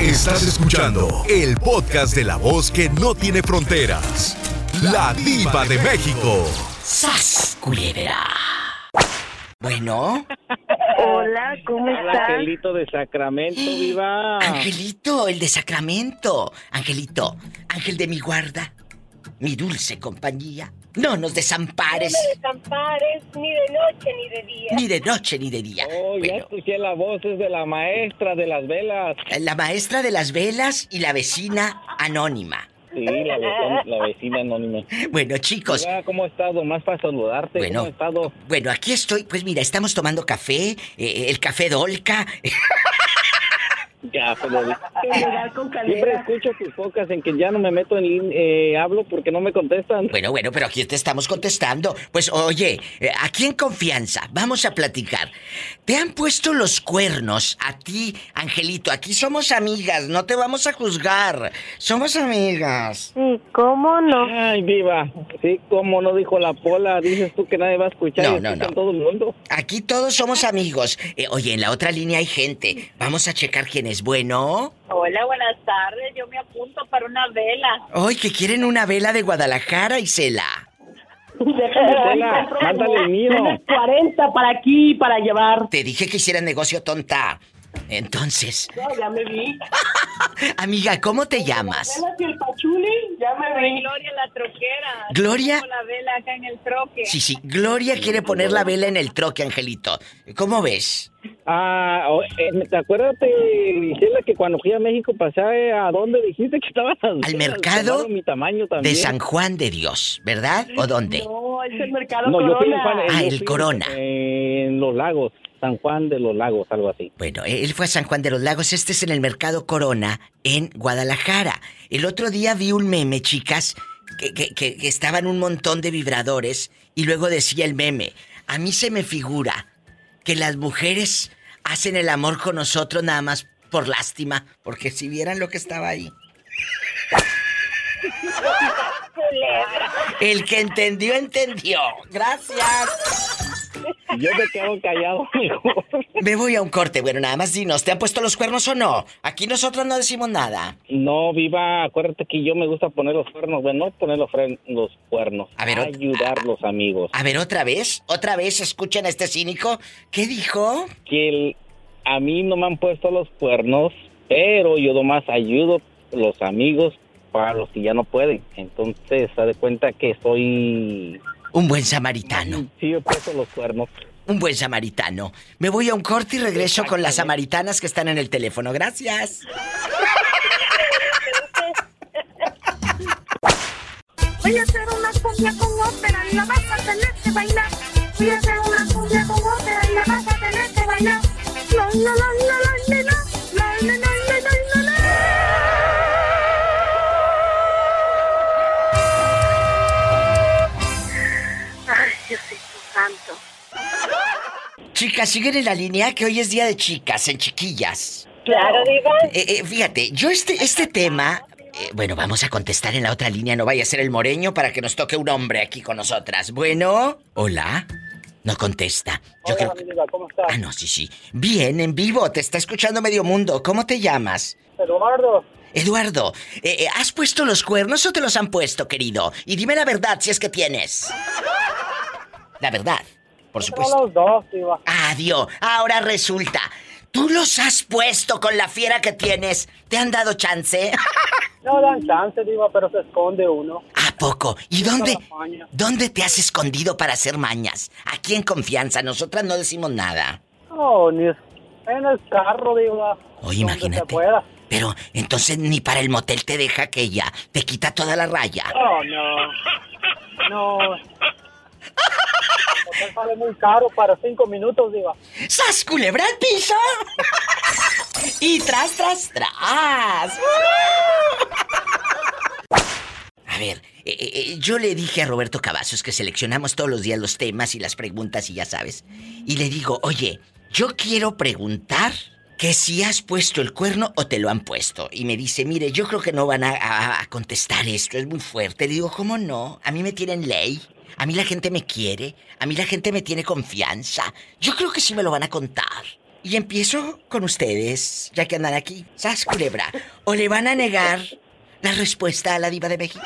Estás escuchando el podcast de la voz que no tiene fronteras. La diva de México. ¡Sas, culebra! Bueno, Hola, ¿cómo estás? Angelito de Sacramento, viva. Angelito, el de Sacramento. Angelito, ángel de mi guarda, mi dulce compañía. No nos desampares, desampares ni de noche ni de día. ni de noche ni de día. Oh, ya escuché la voz es de la maestra de las velas. la maestra de las velas y la vecina anónima. Sí, la, vecina- la vecina anónima. Bueno, chicos, Viva, ¿cómo has estado? Más para saludarte. Bueno. ¿Cómo has estado? bueno, aquí estoy. Pues mira, estamos tomando café, eh, el café Dolca. Ya, pues. Llegar con Siempre escucho tus pocas en que ya no me meto en eh, hablo porque no me contestan. Bueno, bueno, pero aquí te estamos contestando. Pues oye, eh, aquí en confianza, vamos a platicar. ¿Te han puesto los cuernos a ti, Angelito? Aquí somos amigas, no te vamos a juzgar. Somos amigas. Sí, ¿cómo no? Ay, viva. Sí, como no dijo la pola, dices tú que nadie va a escuchar No, y no, no. todo el mundo. Aquí todos somos amigos. Eh, oye, en la otra línea hay gente. Vamos a checar quién es bueno. Hola, buenas tardes. Yo me apunto para una vela. Hoy que quieren una vela de Guadalajara, Isela. Isela, mándale el mío. Tienes 40 para aquí para llevar. Te dije que hicieran negocio tonta. Entonces, No, ya me vi. amiga, ¿cómo te llamas? Y el pachuli, ya me vi. Gloria la troquera. Gloria. Tengo la vela acá en el troque. Sí, sí, Gloria quiere poner la vela en el troque, Angelito. ¿Cómo ves? Ah, eh, ¿te acuerdas, Gisela, que cuando fui a México pasé a dónde dijiste que estaban las Al mercado mi tamaño también. De San Juan de Dios, ¿verdad? ¿O dónde? No, es el mercado No, yo fui Corona. en Juan- Ah, el fui Corona. En Los Lagos, San Juan de los Lagos, algo así. Bueno, él fue a San Juan de los Lagos, este es en el Mercado Corona, en Guadalajara. El otro día vi un meme, chicas, que, que- que- que estaban un montón de vibradores y luego decía el meme, a mí se me figura que las mujeres hacen el amor con nosotros nada más por lástima, porque si vieran lo que estaba ahí. El que entendió, entendió. Gracias. Yo me quedo callado mejor. Me voy a un corte. Bueno, nada más dinos, ¿te han puesto los cuernos o no? Aquí nosotros no decimos nada. No, viva, acuérdate que yo me gusta poner los cuernos, bueno, no poner los, los cuernos, A ver, ayudar a los amigos. A ver, otra vez, otra vez, escuchen a este cínico. ¿Qué dijo? Que el- a mí no me han puesto los cuernos, pero yo nomás ayudo a los amigos para los que ya no pueden. Entonces, se de cuenta que soy... Un buen samaritano. Sí, he puesto los cuernos. Un buen samaritano. Me voy a un corte y regreso con las samaritanas que están en el teléfono. Gracias. Voy a hacer una cumbia con ópera y la vas a tener que bailar. Voy a hacer una cumbia con ópera y la vas a tener que bailar. La, la, la, la, la, la, Chicas, siguen en la línea que hoy es día de chicas, en chiquillas. Claro, Diva. Eh, eh, fíjate, yo este, este tema... eh, bueno, vamos a contestar en la otra línea, no vaya a ser el moreño para que nos toque un hombre aquí con nosotras. Bueno, hola. No contesta. Yo creo que... ¿cómo estás? Ah, no, sí, sí. Bien, en vivo, te está escuchando medio mundo. ¿Cómo te llamas? Eduardo, Eduardo, eh, eh, ¿has puesto los cuernos o te los han puesto, querido? Y dime la verdad si es que tienes. La verdad, por supuesto. los dos, Iba. Adiós. Ahora resulta. ¿Tú los has puesto con la fiera que tienes? ¿Te han dado chance? No dan chance, Iba, pero se esconde uno. ¿A poco? ¿Y dónde? ¿Dónde te has escondido para hacer mañas? Aquí en confianza, nosotras no decimos nada. No, ni en el carro, Diva. Oye, imagínate. Pero entonces ni para el motel te deja que ella te quita toda la raya. No, no. No. Hotel sale muy caro para cinco minutos, Diva. ¡Sas culebra al piso! y tras, tras, tras. A ver, eh, eh, eh, yo le dije a Roberto Cavazos que seleccionamos todos los días los temas y las preguntas y ya sabes. Y le digo, oye, yo quiero preguntar que si has puesto el cuerno o te lo han puesto. Y me dice, mire, yo creo que no van a, a- a contestar esto, es muy fuerte. Le digo, ¿cómo no? A mí me tienen ley. A mí la gente me quiere. A mí la gente me tiene confianza. Yo creo que sí me lo van a contar. Y empiezo con ustedes, ya que andan aquí. Sas Culebra. ¿O le van a negar la respuesta a la diva de México?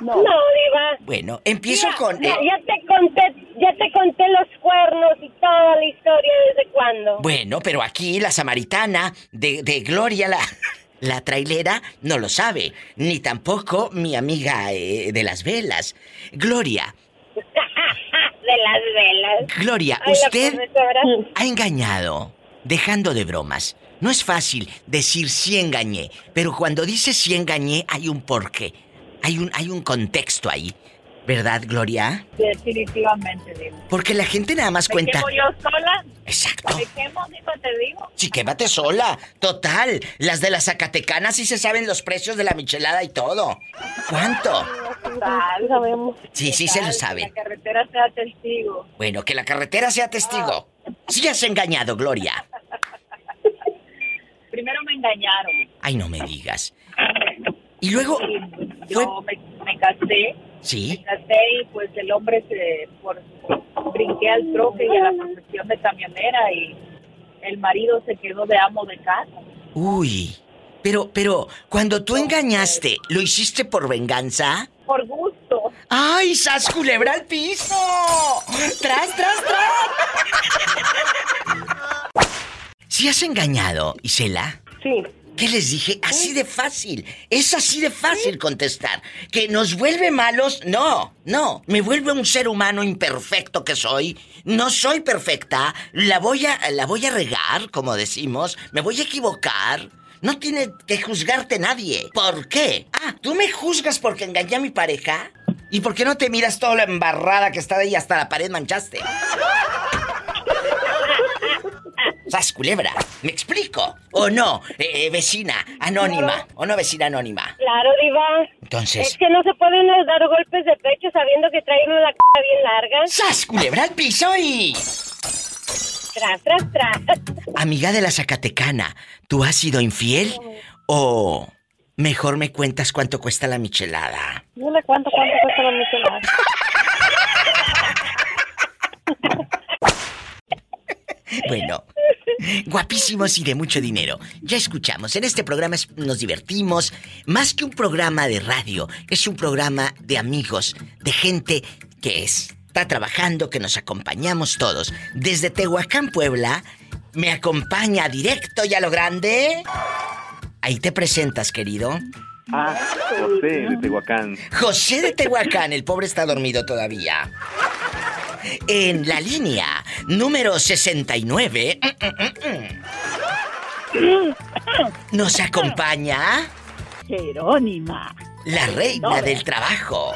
No, diva. Bueno, empiezo Ya- con... Ya, eh, ya te conté, ya te conté los cuernos y toda la historia desde cuándo. Bueno, pero aquí la samaritana de, de Gloria, la, la trailera, no lo sabe. Ni tampoco mi amiga eh, de las velas. Gloria, de las velas. Gloria, Ay, usted ha engañado. Dejando de bromas. No es fácil decir sí engañé, pero cuando dice sí engañé hay un porqué. Hay un, hay un contexto ahí. ¿Verdad, Gloria? Definitivamente, digo. Porque la gente nada más ¿Me cuenta. quemo yo sola? Exacto. ¿Me quemo, digo, te digo? Sí, quémate sola. Total. Las de las Zacatecanas sí se saben los precios de la michelada y todo. ¿Cuánto? Tal, sabemos. Sí, sí se lo saben. que La carretera sea testigo. Bueno, que la carretera sea testigo. Sí has engañado, Gloria. Primero me engañaron. Ay, no me digas. Y luego... Yo me, me casé, Sí. me casé y pues el hombre se... Por, brinqué al troque y a la profesión de camionera y el marido se quedó de amo de casa. Uy. Pero, pero, cuando tú engañaste, ¿lo hiciste por venganza? Por gusto. ¡Ay, sas culebra al piso! ¡Tras, tras, tras! ¿Si has engañado, Isela? Sí. ¿Qué les dije? Así de fácil. Es así de fácil contestar. ¿Que nos vuelve malos? No, no. Me vuelve un ser humano imperfecto que soy. No soy perfecta. La voy a, la voy a regar, como decimos. Me voy a equivocar. No tiene que juzgarte nadie. ¿Por qué? Ah, ¿tú me juzgas porque engañé a mi pareja? ¿Y por qué no te miras toda la embarrada que está de ahí hasta la pared manchaste? ¡Sas culebra! ¿Me explico? ¿O no? Eh, eh, vecina anónima. ¿O no vecina anónima? Claro, diva. Es Entonces... que no se pueden dar golpes de pecho sabiendo que traen una c bien larga. ¡Sas culebra al piso y... Tras, tras, tras. Amiga de la Zacatecana, ¿tú has sido infiel? ¿O mejor me cuentas cuánto cuesta la michelada? Dime cuánto, cuánto cuesta la michelada. Bueno, guapísimos y de mucho dinero. Ya escuchamos, en este programa nos divertimos. Más que un programa de radio, es un programa de amigos, de gente que está trabajando, que nos acompañamos todos. Desde Tehuacán, Puebla, me acompaña directo y a lo grande. Ahí te presentas, querido. Ah, José de Tehuacán. José de Tehuacán, el pobre está dormido todavía. En la línea número 69 nos acompaña Jerónima. la reina del trabajo.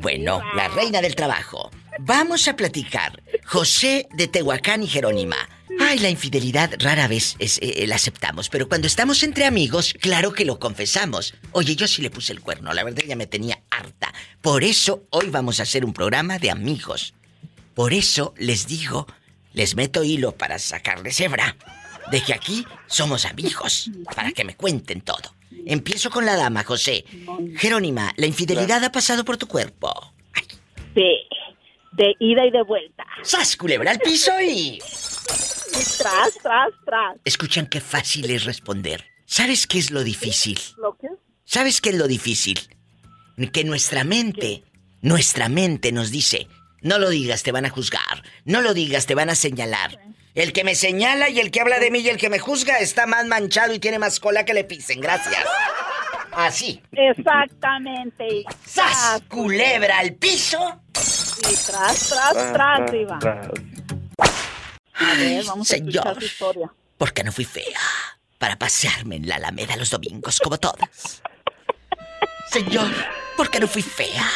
Bueno, la reina del trabajo. Vamos a platicar. José de Tehuacán y Jerónima. Ay, la infidelidad rara vez es, eh, la aceptamos, pero cuando estamos entre amigos, claro que lo confesamos. Oye, yo sí le puse el cuerno, la verdad ya me tenía harta. Por eso hoy vamos a hacer un programa de amigos. Por eso les digo, les meto hilo para sacarles hebra, de que aquí somos amigos, para que me cuenten todo. Empiezo con la dama, José. Jerónima, la infidelidad ha pasado por tu cuerpo. Ay, Sí. De ida y de vuelta. ¡Sas, culebra al piso y... Y tras, tras, tras. Escuchan qué fácil es responder. ¿Sabes qué es lo difícil? ¿Lo que? ¿Sabes qué es lo difícil? Que nuestra mente, nuestra mente nos dice, no lo digas, te van a juzgar, no lo digas, te van a señalar. El que me señala y el que habla de mí y el que me juzga está más manchado y tiene más cola que le pisen, gracias. Así. Exactamente. ¡Sas! Culebra al piso. Y tras, tras, tras, diva. A ver, vamos a Señor. escuchar tu historia. Porque no fui fea para pasearme en la Alameda los domingos como todas. Señor, ¿por qué no fui fea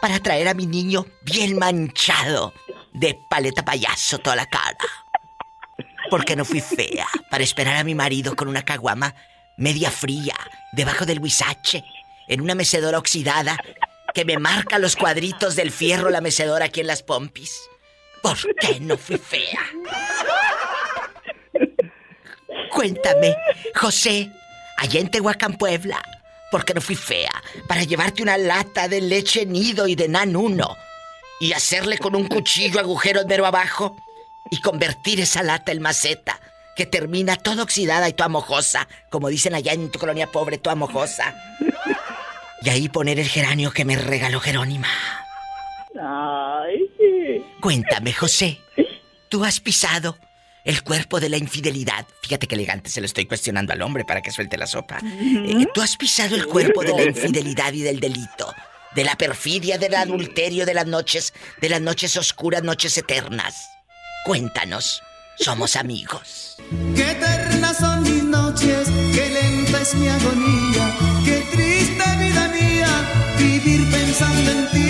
para traer a mi niño bien manchado de paleta payaso toda la cara? ¿Por qué no fui fea para esperar a mi marido con una caguama media fría debajo del huizache en una mecedora oxidada que me marca los cuadritos del fierro la mecedora aquí en las pompis? ¿Por qué no fui fea? Cuéntame, José, allá en Tehuacán, Puebla, ¿por qué no fui fea para llevarte una lata de leche nido y de nan uno y hacerle con un cuchillo agujeros mero abajo y convertir esa lata en maceta que termina toda oxidada y toda mojosa, como dicen allá en tu colonia pobre, toda mojosa. Y ahí poner el geranio que me regaló Jerónima. Ay, sí. Cuéntame, José, ¿tú has pisado el cuerpo de la infidelidad? Fíjate que elegante se lo estoy cuestionando al hombre para que suelte la sopa. Eh, ¿Tú has pisado el cuerpo de la infidelidad y del delito? De la perfidia, del adulterio, de las noches, de las noches oscuras, noches eternas. Cuéntanos, somos amigos. Qué eternas son mis noches, qué lenta es mi agonía, qué triste vida mía vivir pensando en ti.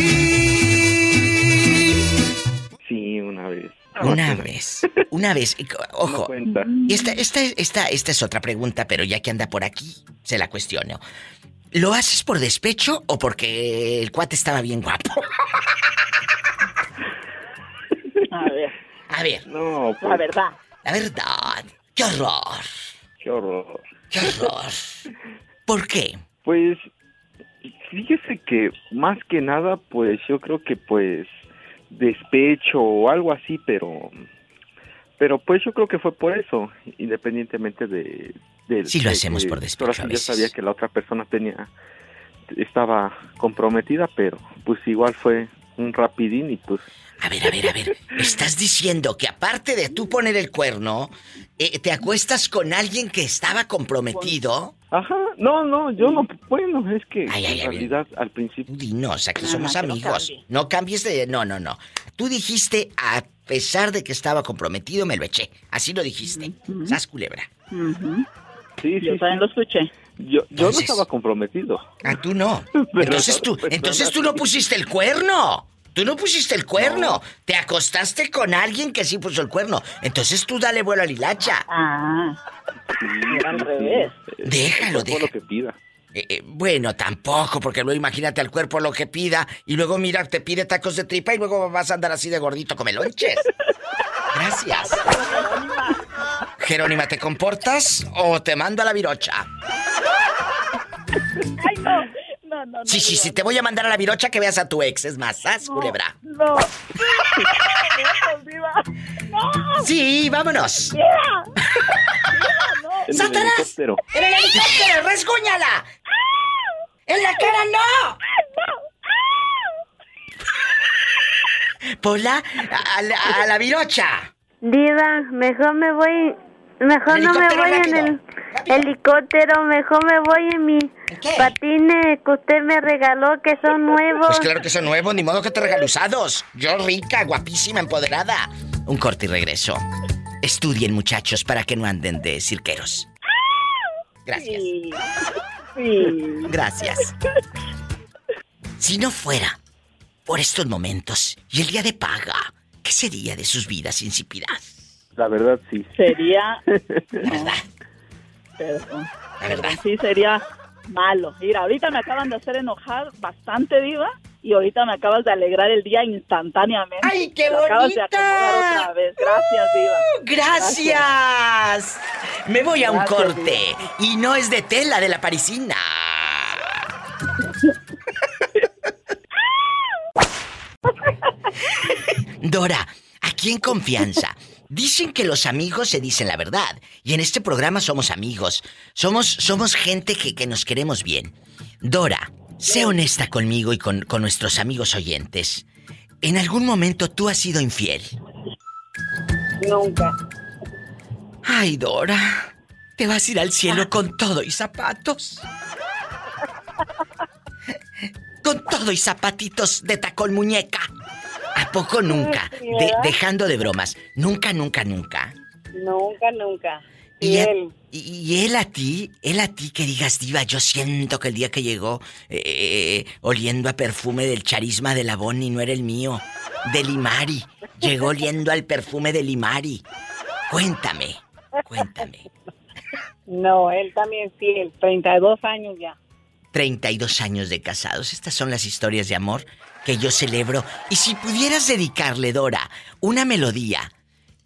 Sí, una vez. Una vez, una vez, ojo, esta, esta, esta, esta es otra pregunta, pero ya que anda por aquí, se la cuestiono. ¿Lo haces por despecho o porque el cuate estaba bien guapo? A ver, A ver, No, la pues, verdad. la verdad, qué horror, qué horror. qué horror. ¿Por qué? Pues, fíjese que más que nada, pues yo creo que pues despecho o algo así, pero pero pues yo creo que fue por eso, independientemente de... de Sí lo hacemos que- por despecho a Yo veces. sabía que la otra persona tenía estaba comprometida, pero pues igual fue un rapidín y pues A ver, a ver, a ver. ¿me ¿Estás diciendo que aparte de tú poner el cuerno, eh, te acuestas con alguien que estaba comprometido? Ajá, no, no, yo no, bueno, es que Ay, ay, en realidad al principio, Dinos, aquí somos amigos. No cambies de... No, no, no. Tú dijiste, a pesar de que estaba comprometido, me lo eché. Así lo dijiste. Ujú. Sas culebra. Sí, Yo también lo escuché. Yo, yo no estaba comprometido. Ah, tú no. Entonces tú, persona entonces tú no pusiste el cuerno. Tú no pusiste el cuerno. Te acostaste con alguien que sí puso el cuerno. Entonces tú dale vuelo a la hilacha. Ah, Sí, al revés. Déjalo, deja- lo que pida. Eh, eh, bueno, tampoco, porque luego imagínate al cuerpo lo que pida y luego mira, te pide tacos de tripa y luego vas a andar así de gordito come lonches. Gracias. Jerónima, ¿te comportas o te mando a la virocha? Ay, no. No, no, no. Sí, sí, sí, te voy a mandar a la virocha que veas a tu ex, es más, ¿sas, no, culebra? No. No. No, Sí, vámonos. diva. Diva, no. En el ¡Satanás! helicóptero. ¡En el helicóptero! ¡Resguñala! ¡En la cara no! Pola, a, la- a la virocha. Diva, mejor me voy, mejor no me voy en el rápido. helicóptero, mejor me voy en mis patines que usted me regaló que son nuevos. Pues claro que son nuevos, ni modo que te regale usados. Yo rica, guapísima, empoderada. Un corte y regreso. Estudien, muchachos, para que no anden de cirqueros. Gracias. Sí. Sí. Gracias. Si no fuera por estos momentos y el día de paga, ¿qué sería de sus vidas insípidas? La verdad, sí. Sería. La verdad, Perdón. la verdad. Sí, sería malo. Mira, ahorita me acaban de hacer enojar bastante, Diva. Y ahorita me acabas de alegrar el día instantáneamente. ¡Ay, qué Me acabas de bonita! acomodar otra vez. Gracias, Diva. ¡Gracias! Me voy a un Gracias, corte. Y no es de tela de la parisina. Dora, aquí en confianza. Dicen que los amigos se dicen la verdad. Y en este programa somos amigos. Somos, somos gente que, que nos queremos bien. Dora, sé honesta conmigo y con, con nuestros amigos oyentes. ¿En algún momento tú has sido infiel? Nunca. Ay, Dora, te vas a ir al cielo con todo y zapatos. Con todo y zapatitos de tacón muñeca. ¿A poco nunca? De- dejando de bromas. Nunca, nunca, nunca. Nunca, nunca. Y él, y- él a ti, él a ti que digas, diva, yo siento que el día que llegó eh, oliendo a perfume del charisma de la Bonnie no era el mío, de Limari. Llegó oliendo al perfume de Limari. Cuéntame, cuéntame. No, él también fiel. 32 años ya. 32 años de casados. Estas son las historias de amor que yo celebro. Y si pudieras dedicarle, Dora, una melodía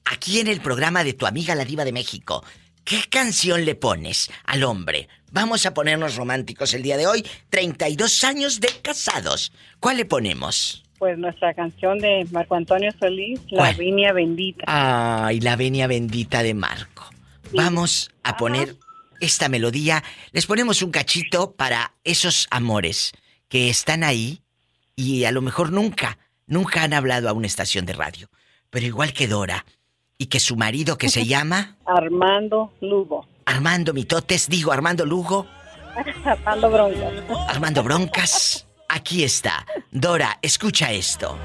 aquí en el programa de tu amiga la diva de México, ¿qué canción le pones al hombre? Vamos a ponernos románticos el día de hoy. 32 años de casados. ¿Cuál le ponemos? pues nuestra canción de Marco Antonio Solís, La. Viña Bendita. Ay, la venia bendita de Marco. Vamos a poner esta melodía. Les ponemos un cachito para esos amores que están ahí y a lo mejor nunca, nunca han hablado a una estación de radio. Pero igual que Dora y que su marido que se llama Armando Lugo. Armando Mitotes, digo Armando Lugo, Armando Bronco. Armando Broncas. Aquí está. Dora, escucha esto.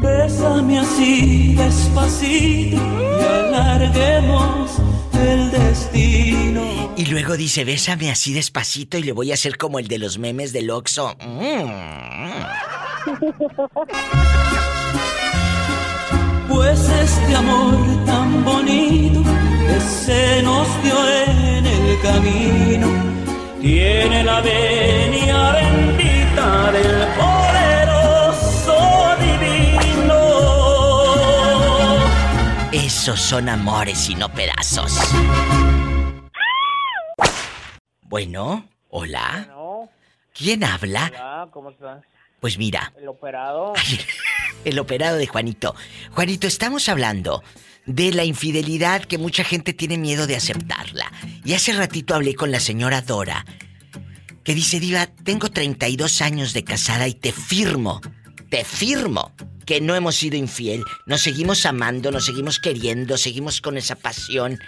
Bésame así despacito y alarguemos el destino. Y luego dice, bésame así despacito y le voy a hacer como el de los memes del Oxxo. Mm. Pues este amor tan bonito que se nos dio en el camino tiene la venia bendita del poderoso Esos son amores y no pedazos. Bueno, hola. ¿Quién habla? hola, ¿cómo estás? Pues mira, El operado. el operado de Juanito. Juanito, estamos hablando de la infidelidad que mucha gente tiene miedo de aceptarla. Y hace ratito hablé con la señora Dora, que dice, Diva, tengo 32 años de casada y te firmo, te firmo que no hemos sido infiel. Nos seguimos amando, nos seguimos queriendo, seguimos con esa pasión.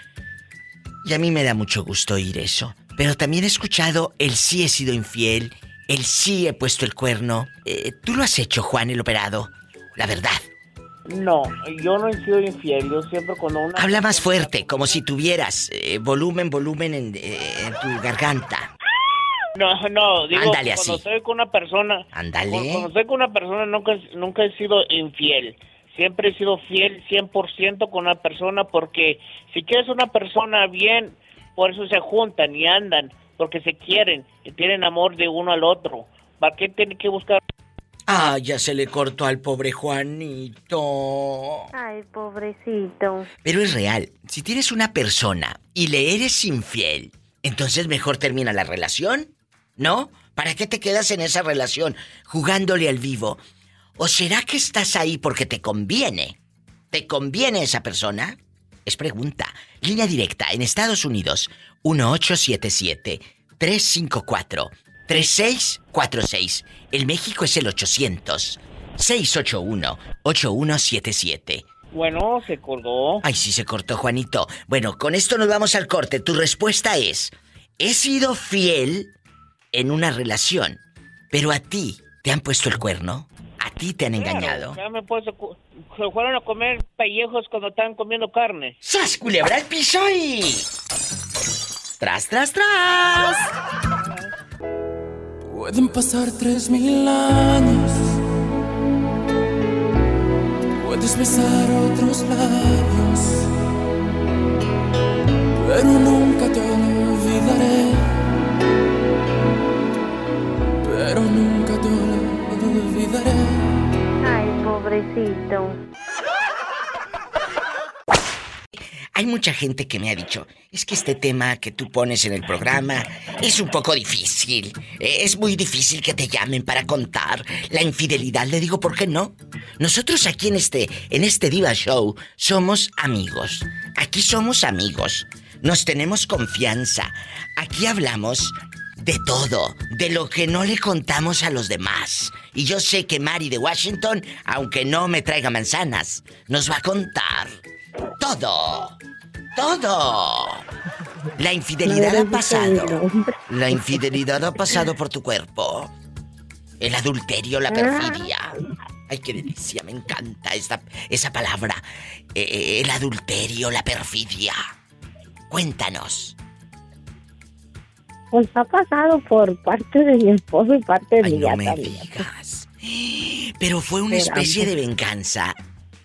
Y a mí me da mucho gusto oír eso. Pero también he escuchado el sí he sido infiel, el sí he puesto el cuerno. Eh, Tú lo has hecho, Juan, el operado. La verdad. No, yo no he sido infiel. Yo siempre cuando una. Habla más fuerte, como si tuvieras eh, volumen, volumen en, eh, en tu garganta. No, no, digo, Ándale, cuando así. estoy con una persona. Ándale. Cuando, cuando estoy con una persona nunca, nunca he sido infiel. Siempre he sido fiel 100% con una persona porque si quieres una persona bien, por eso se juntan y andan, porque se quieren y tienen amor de uno al otro. ¿Para qué tienen que buscar? Ah, ya se le cortó al pobre Juanito. Ay, pobrecito. Pero es real. Si tienes una persona y le eres infiel, entonces mejor termina la relación, ¿no? ¿Para qué te quedas en esa relación jugándole al vivo? ¿O será que estás ahí porque te conviene? ¿Te conviene esa persona? Es pregunta. Línea directa en Estados Unidos 1877-354-3646. El México es el 800-681-8177. Bueno, se colgó. Ay, sí se cortó, Juanito. Bueno, con esto nos vamos al corte. Tu respuesta es, he sido fiel en una relación, pero a ti te han puesto el cuerno, a ti te han engañado. Claro, ya me he puesto se fueron a comer pellejos cuando estaban comiendo carne. ¡Sas, culebra al piso y... ¡Tras, tras, tras! Pueden pasar tres mil años. Puedes besar otros labios. Pero nunca te olvidaré. Pero nunca te olvidaré. Ay, pobrecito. Hay mucha gente que me ha dicho, es que este tema que tú pones en el programa es un poco difícil. Eh, Es muy difícil que te llamen para contar la infidelidad. Le digo, ¿por qué no? Nosotros aquí en este, en este Diva Show somos amigos. Aquí somos amigos. Nos tenemos confianza. Aquí hablamos de todo, de lo que no le contamos a los demás. Y yo sé que Mari de Washington, aunque no me traiga manzanas, nos va a contar todo. Todo. La infidelidad ha pasado. La infidelidad ha pasado por tu cuerpo. El adulterio, la perfidia. Ay, qué delicia, me encanta esta, esa palabra. Eh, el adulterio, la perfidia. Cuéntanos. Pues ha pasado por parte de mi esposo y parte de Ay, mía no me también. digas. Pero fue una Pero especie de venganza.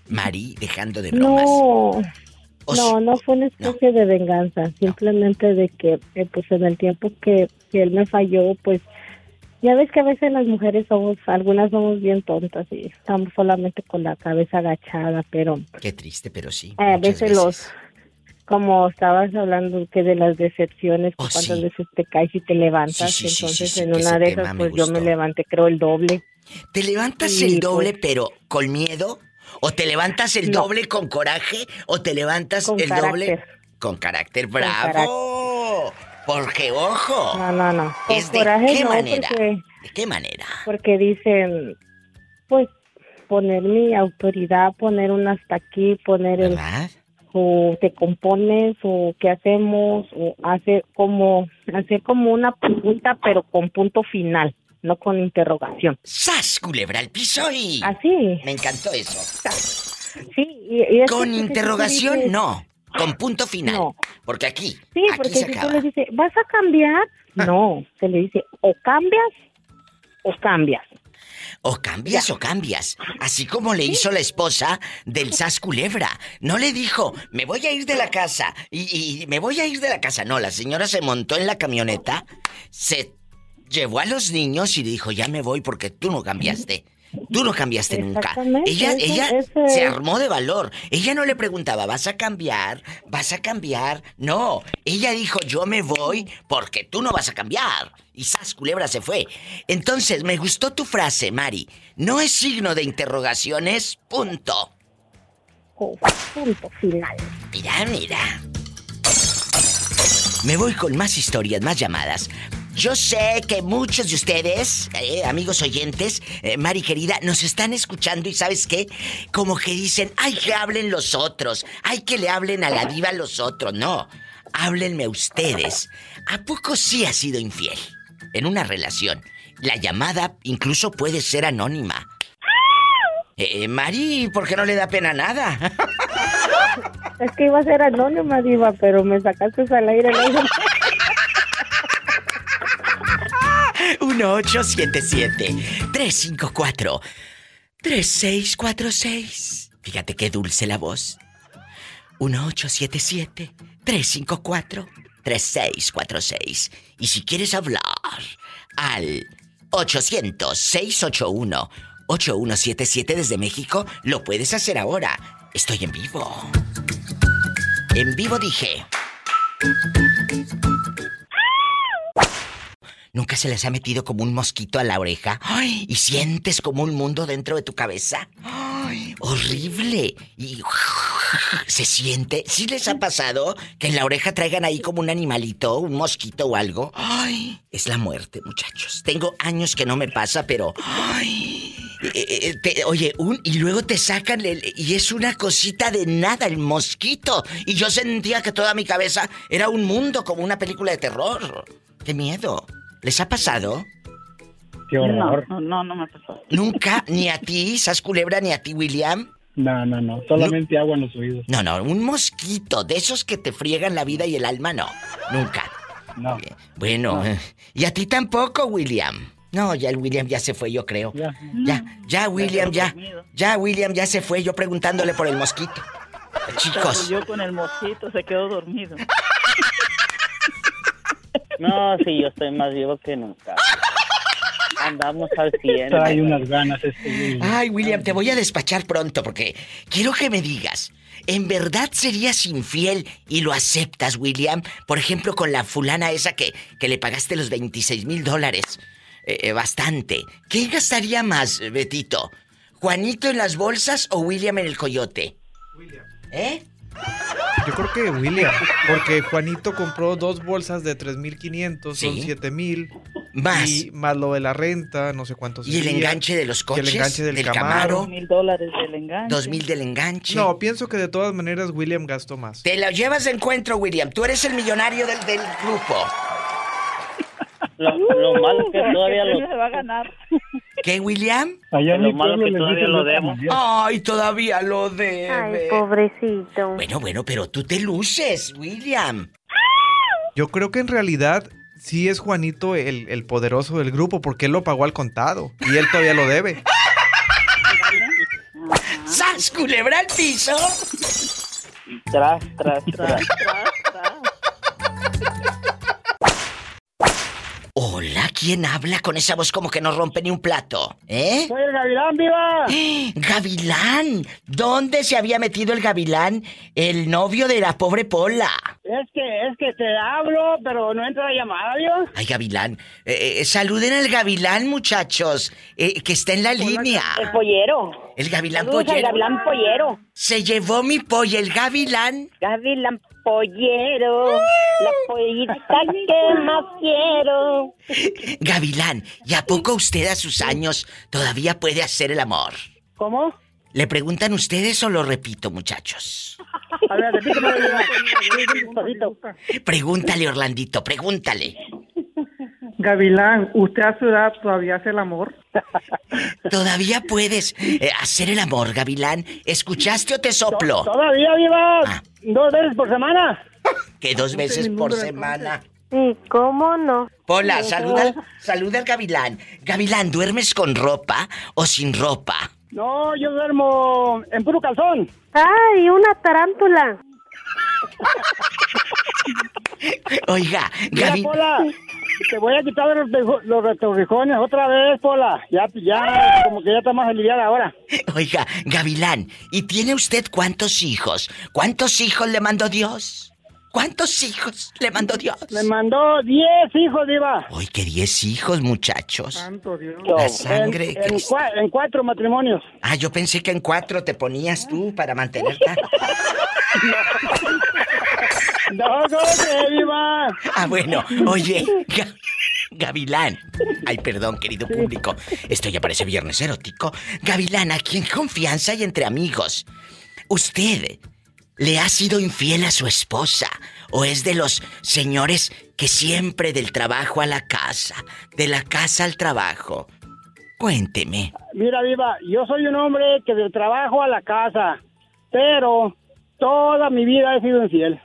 Mari, dejando de bromas. No, O no, no fue una especie de venganza, simplemente de que, eh, pues en el tiempo que, que él me falló, pues ya ves que a veces las mujeres somos, algunas somos bien tontas y estamos solamente con la cabeza agachada, pero Qué triste, pero sí. a muchas veces los, como estabas hablando que de las decepciones, que Oh, cuántas sí. veces te caes y te levantas, Sí, sí, sí, entonces en una de esas pues yo me levanté creo el doble. ¿Te levantas el doble pues. pero con miedo? ¿O te levantas el No. doble con coraje? ¿O te levantas Con el doble carácter. con carácter? Con ¡Bravo! Porque, ojo, No, no, no. Con ¿Es de coraje qué no, manera? porque, ¿de qué manera? porque dicen, pues, poner mi autoridad, poner un hasta aquí, poner el ¿Verdad? O te compones o qué hacemos o hacer como hacer como una pregunta pero con punto final no con interrogación ¡Sas, culebra al piso y... así Me encantó eso. sí y, y es Con interrogación, no. Con punto final. No. Porque aquí, sí aquí porque se si tú le dices vas a cambiar no se le dice o cambias o cambias O cambias o cambias. Así como le hizo la esposa del Sas Culebra. No le dijo, me voy a ir de la casa. Y, y me voy a ir de la casa. No, la señora se montó en la camioneta, se llevó a los niños y dijo, ya me voy porque tú no cambiaste. Tú no cambiaste nunca. Ella, se armó de valor. Ella no le preguntaba, ¿vas a cambiar? ¿Vas a cambiar? No. Ella dijo, yo me voy porque tú no vas a cambiar. Y Sas Culebra se fue. Entonces, me gustó tu frase, Mari. No es signo de interrogaciones, punto. o punto final Mira, mira. Me voy con más historias, más llamadas. Yo sé que muchos de ustedes, eh, amigos oyentes, eh, Mari querida, nos están escuchando y sabes qué? Como que dicen, ay, que hablen los otros, ay, que le hablen a la diva los otros. No, háblenme ustedes. ¿A poco sí ha sido infiel en una relación? La llamada incluso puede ser anónima. Eh, eh, Mari, ¿por qué no le da pena nada? es que iba a ser anónima diva pero me sacaste al aire al aire. 1877-354-3646. Fíjate qué dulce la voz. 1877-354-3646. Y si quieres hablar al 800-681-8177 desde México, lo puedes hacer ahora. Estoy en vivo. En vivo dije. ¿Nunca se les ha metido como un mosquito a la oreja? ¡Ay! Y sientes como un mundo dentro de tu cabeza. ¡Ay! Horrible. Y se siente. ¿Sí les ha pasado que en la oreja traigan ahí como un animalito, un mosquito o algo? ¡Ay! Es la muerte, muchachos. Tengo años que no me pasa, pero. ¡Ay! Eh, eh, te- oye, un, y luego te sacan el- y es una cosita de nada el mosquito. Y yo sentía que toda mi cabeza era un mundo como una película de terror. ¡Qué miedo! ¿Les ha pasado? Qué horror. No, no, no me pasó. Nunca, ni a ti, Sas Culebra, ni a ti, William. No, no, no. Solamente agua en los oídos. No, no, un mosquito, de esos que te friegan la vida y el alma, no. Nunca. No. Bueno, No. y a ti tampoco, William. No, ya el William ya se fue, yo creo. Ya. Ya, ya, William, ya. Ya, William ya se fue, yo preguntándole por el mosquito. Chicos, Yo con el mosquito se quedó dormido. No, sí, yo estoy más vivo que nunca. Andamos al 100. Trae unas ganas este. Ay, William, te voy a despachar pronto porque quiero que me digas, ¿en verdad serías infiel y lo aceptas, William? Por ejemplo, con la fulana esa que, que le pagaste los 26 mil dólares. Eh, eh, bastante. ¿Quién gastaría más, Betito? ¿Juanito en las bolsas o William en el coyote? William. ¿Eh? Yo creo que William, porque Juanito compró dos bolsas de 3.500, son Sí. 7.000. Más. Y más lo de la renta, no sé cuánto ¿Y el sería. enganche de los Y coches? el enganche del, del Camaro. Camaro. Mil dólares del enganche. Dos mil del enganche. No, pienso que de todas maneras William gastó más. Te lo llevas de encuentro, William. Tú eres el millonario del, del grupo. Lo, lo malo es que todavía ¿Quién lo, se va a ganar? ¿Qué, William? Allá en lo malo que todavía lo debo. Ay, todavía lo Ay, debe. pobrecito. Bueno, bueno, pero tú te luces, William. Yo creo que en realidad sí es Juanito el, el poderoso del grupo porque él lo pagó al contado y él todavía lo debe. ¡Sas, culebra al piso! tras, tras, tras. Tras, tras. Hola, ¿quién habla con esa voz como que no rompe ni un plato? ¿Eh? ¡Soy el Gavilán, viva! ¡Gavilán! ¿Dónde se había metido el Gavilán, el novio de la pobre Pola? Es que, es que te hablo, pero no entra la llamada, ¿vio? Ay, Gavilán. Eh, eh, saluden al Gavilán, muchachos, eh, que está en la línea. El pollero. El Gavilán Saludos Pollero. Gavilán Pollero. Se llevó mi pollo, el Gavilán. Gavilán Pollero. La pollita que más quiero. Gavilán, ¿y a poco usted a sus años todavía puede hacer el amor? ¿Cómo? ¿Le preguntan ustedes o lo repito, muchachos? A ver, repíteme. Pregúntale, Orlandito, pregúntale. Gavilán, ¿usted a su edad todavía hace el amor? ¿Todavía puedes eh, hacer el amor, Gavilán? ¿Escuchaste o te soplo? Todavía, viva. Ah. Dos veces por semana. Que dos veces por semana. ¿Y cómo no? Hola, saluda, al- saluda al Gavilán. Gavilán, ¿duermes con ropa o sin ropa? No, yo duermo en puro calzón. ¡Ay, una tarántula! Oiga. Pola, te voy a quitar los, retorrijo- los retorrijones otra vez, Pola. Ya, ya, como que ya está más aliviada ahora. Oiga, Gavilán, ¿y tiene usted cuántos hijos? ¿Cuántos hijos le mandó Dios? ¿Cuántos hijos le mandó Dios? Me mandó 10 hijos, Diva. Hoy que diez hijos, muchachos. Santo Dios. La sangre En, en cua- en cuatro matrimonios. Ah, yo pensé que en cuatro te ponías tú para mantenerte. No, no, que Diva. Ah, bueno, oye, Ga- Gavilán. Ay, perdón, querido público. Esto ya parece viernes erótico. Gavilán, aquí en confianza y entre amigos. ¿Usted le ha sido infiel a su esposa? ¿O es de los señores que siempre del trabajo a la casa, de la casa al trabajo? Cuénteme. Mira, Viva, yo soy un hombre que del trabajo a la casa, pero toda mi vida he sido infiel.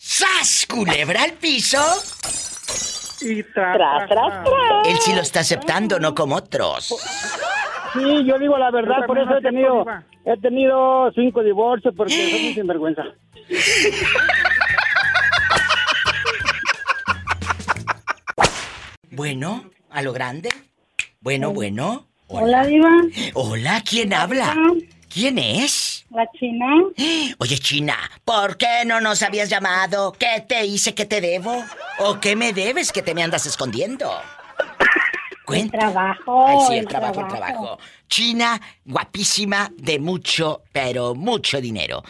¡Sas! ¿Culebra al piso? Y tras, Tras, tras, tras. Él sí lo está aceptando, no como otros. Sí, yo digo la verdad, por eso he tenido, he tenido cinco divorcios porque soy muy sinvergüenza. Bueno, a lo grande. Bueno, bueno. Hola, Diva. Hola, ¿quién habla? ¿Quién es? La China. Oye, China, ¿por qué no nos habías llamado? ¿Qué te hice que te debo? ¿O qué me debes que te me andas escondiendo? El trabajo. Ay, sí, el trabajo, el trabajo. China, guapísima, de mucho, pero mucho dinero.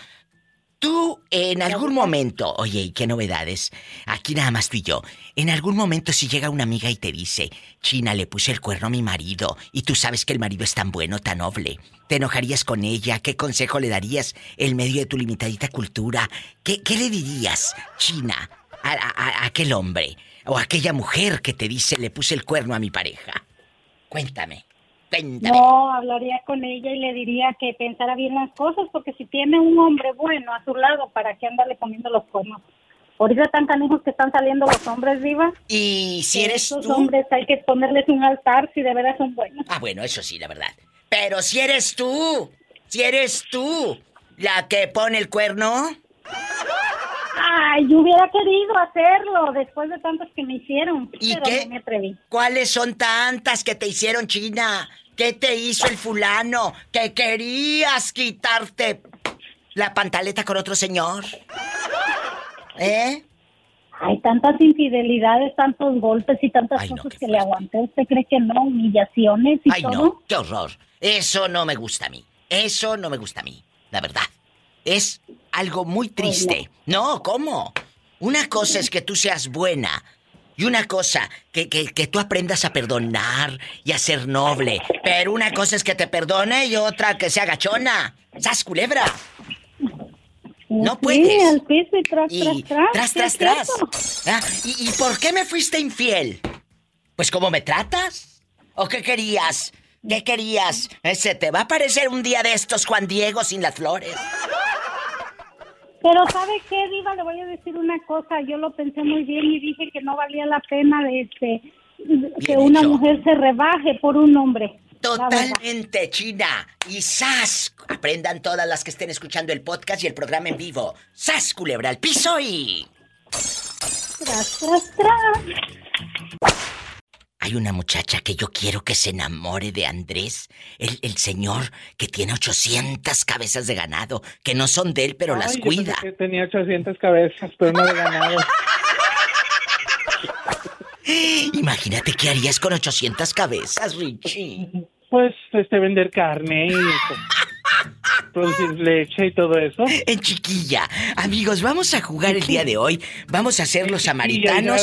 Tú, en algún momento, oye, ¿y qué novedades? Aquí nada más tú y yo. En algún momento si llega una amiga y te dice, China, le puse el cuerno a mi marido, y tú sabes que el marido es tan bueno, tan noble. ¿Te enojarías con ella? ¿Qué consejo le darías en medio de tu limitadita cultura? ¿Qué, qué le dirías, China, a, a- a aquel hombre? O a aquella mujer que te dice, le puse el cuerno a mi pareja. Cuéntame, cuéntame. No, hablaría con ella y le diría que pensara bien las cosas, porque si tiene un hombre bueno a su lado, ¿para qué andarle comiendo los cuernos? Ahorita tan canijos que están saliendo los hombres, Diva. Y si eres Esos tú... hombres hay que ponerles un altar si de veras son buenos. Ah, bueno, eso sí, la verdad. Pero si eres tú, si eres tú la que pone el cuerno, Ay, yo hubiera querido hacerlo después de tantos que me hicieron, ¿Y pero qué? no me atreví. ¿cuáles son tantas que te hicieron China? ¿Qué te hizo el fulano? ¿Que querías quitarte la pantaleta con otro señor? ¿Eh? Hay tantas infidelidades, tantos golpes y tantas Ay, no, cosas que le aguanté. ¿Usted cree que no? Humillaciones y Ay, todo. no, qué horror. Eso no me gusta a mí. Eso no me gusta a mí, la verdad. Es algo muy triste. No, ¿cómo? Una cosa es que tú seas buena. Y una cosa, que, que, que tú aprendas a perdonar y a ser noble. Pero una cosa es que te perdone y otra que sea gachona. ¡Sas, culebra! No Sí, puedes. al piso y tras, Y tras, tras, tras. Tras, tras. Ah, ¿Y, y por qué me fuiste infiel? Pues cómo me tratas. ¿O qué querías? ¿Qué querías? Eh, Se te va a aparecer un día de estos Juan Diego sin las flores. Pero ¿sabe qué, Diva? Le voy a decir una cosa. Yo lo pensé muy bien y dije que no valía la pena de este que una mujer se rebaje por un hombre. Totalmente, China. Y ¡Sas! Aprendan todas las que estén escuchando el podcast y el programa en vivo. ¡Sas, culebra al piso y... Tras, tras, tras. Hay una muchacha que yo quiero que se enamore de Andrés, el, el señor que tiene 800 cabezas de ganado, que no son de él, pero Ay, las yo cuida. pensé que tenía 800 cabezas, pero no de ganado. Imagínate qué harías con 800 cabezas, Richie. Pues, este, vender carne y producir leche y todo eso. En chiquilla. Amigos, vamos a jugar el día de hoy. Vamos a ser los samaritanos.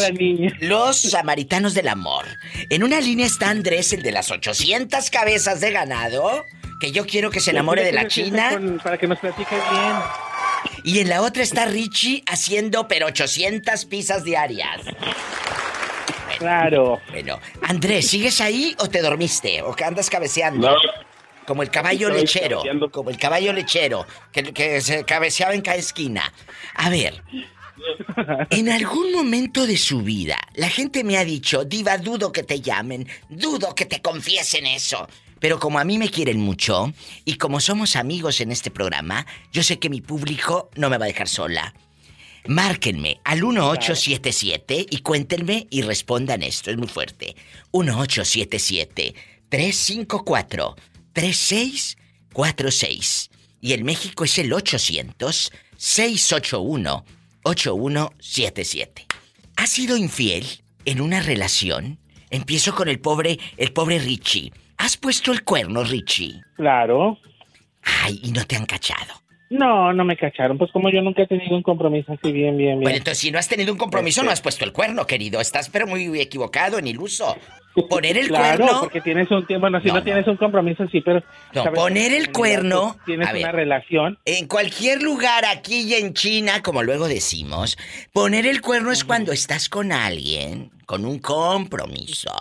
Los samaritanos del amor. En una línea está Andrés, el de las 800 cabezas de ganado. Que yo quiero que se enamore de la China. Con- para que nos platique bien. Y en la otra está Richie haciendo pero 800 pizzas diarias. Claro. Bueno, Andrés, ¿sigues ahí o te dormiste? ¿O que andas cabeceando? No. Como el caballo lechero. Como el caballo lechero. Que, que se cabeceaba en cada esquina. A ver. En algún momento de su vida, la gente me ha dicho, Diva, dudo que te llamen, dudo que te confiesen eso. Pero como a mí me quieren mucho, y como somos amigos en este programa, yo sé que mi público no me va a dejar sola. Márquenme al 1877 y cuéntenme y respondan esto, es muy fuerte. 1877-354-3646. Y en México es el 800-681-8177. ¿Has sido infiel en una relación? Empiezo con el pobre, el pobre Richie. ¿Has puesto el cuerno, Richie? Claro. Ay, y no te han cachado. No, no me cacharon. Pues como yo nunca he tenido un compromiso así bien, bien, bien. Bueno, entonces si no has tenido un compromiso, no has puesto el cuerno, querido. Estás pero muy equivocado, en iluso. Poner el claro, cuerno. porque tienes un tiempo, bueno, si No, no, no. tienes un compromiso, sí, pero... No, ¿sabes? poner el cuerno. Tienes ver, una relación. En cualquier lugar, aquí y en China, como luego decimos, poner el cuerno es cuando estás con alguien, con un compromiso,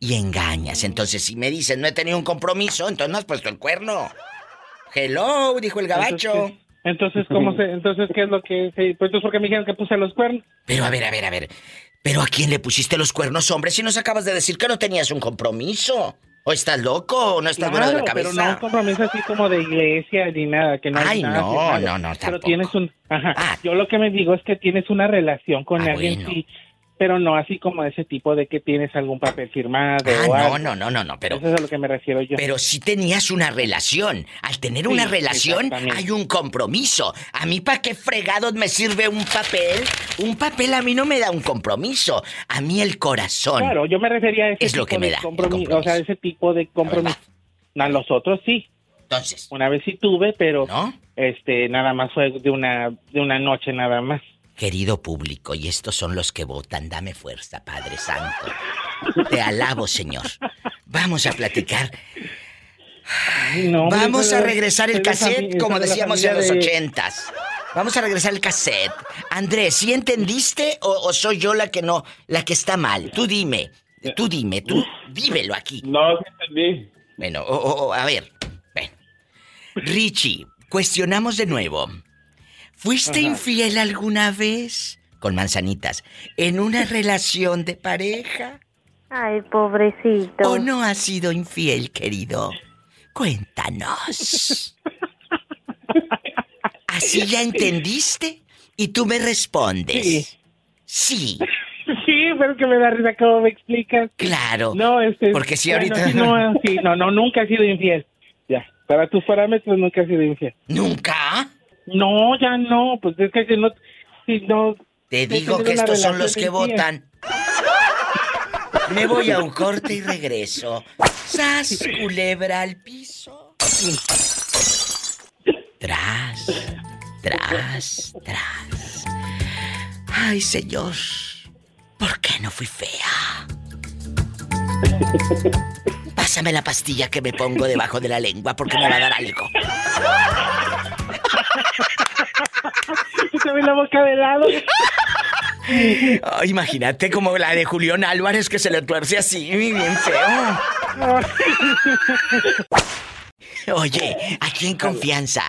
y engañas. Entonces, si me dicen no he tenido un compromiso, entonces no has puesto el cuerno. Hello, dijo el gabacho. Entonces, ¿cómo se, entonces, ¿qué es lo que se, pues entonces, ¿por qué me dijeron que puse los cuernos? Pero a ver, a ver, a ver. ¿Pero a quién le pusiste los cuernos, hombre? Si nos acabas de decir que no tenías un compromiso. ¿O estás loco o no estás bueno de la Claro, cabeza? pero no un compromiso así como de iglesia ni nada, que no hay Ay, nada no, firmado. no, no, Pero tampoco. tienes un, ajá, yo lo que me digo es que tienes una relación con Ah, alguien, bueno. sí, pero no así como ese tipo de que tienes algún papel firmado Ah, o no, algo. no, no, no, no, pero... Eso es a lo que me refiero yo. Pero si tenías una relación. Al tener Sí, una relación hay un compromiso. A mí para qué fregados me sirve un papel? Un papel a mí no me da un compromiso. A mí el corazón. Claro, yo me refería a ese Es lo tipo que me de da, el compromiso, o sea, ese tipo de compromiso. A los otros sí. Entonces. Una vez sí tuve, pero este nada más fue de una de una noche nada más. Querido público, y estos son los que votan, dame fuerza, Padre Santo. Te alabo, Señor. Vamos a platicar. No, Vamos a regresar el de cassette, como de decíamos en los de- ochentas. Vamos a regresar el cassette. Andrés, ¿sí entendiste o, o soy yo la que no, la que está mal? Tú dime, tú dime, tú dímelo aquí. No, sí entendí. Bueno, o- o- o, a ver. Bueno. Richie, cuestionamos de nuevo. ¿Fuiste Ajá. infiel alguna vez? Con manzanitas. ¿En una relación de pareja? Ay, pobrecito. ¿O no has sido infiel, querido? Cuéntanos. ¿Así ya entendiste? Y tú me respondes. Sí. Sí, pero que me da risa cómo me explicas. Claro. No, este. Porque si bueno, ahorita- sí, no, sí, no, no, nunca he sido infiel. Ya, para tus parámetros nunca he sido infiel. ¿Nunca? No, ya no, pues es que si no, si no. Te digo que estos son los que votan. Me voy a un corte y regreso. ¡Sas, culebra al piso! Tras, tras, tras. Ay, señor. ¿Por qué no fui fea? Pásame la pastilla que me pongo debajo de la lengua porque me va a dar algo. Se ve la boca de lado. Imagínate como la de Julián Álvarez que se le tuerce así, bien feo. Oye, aquí en confianza,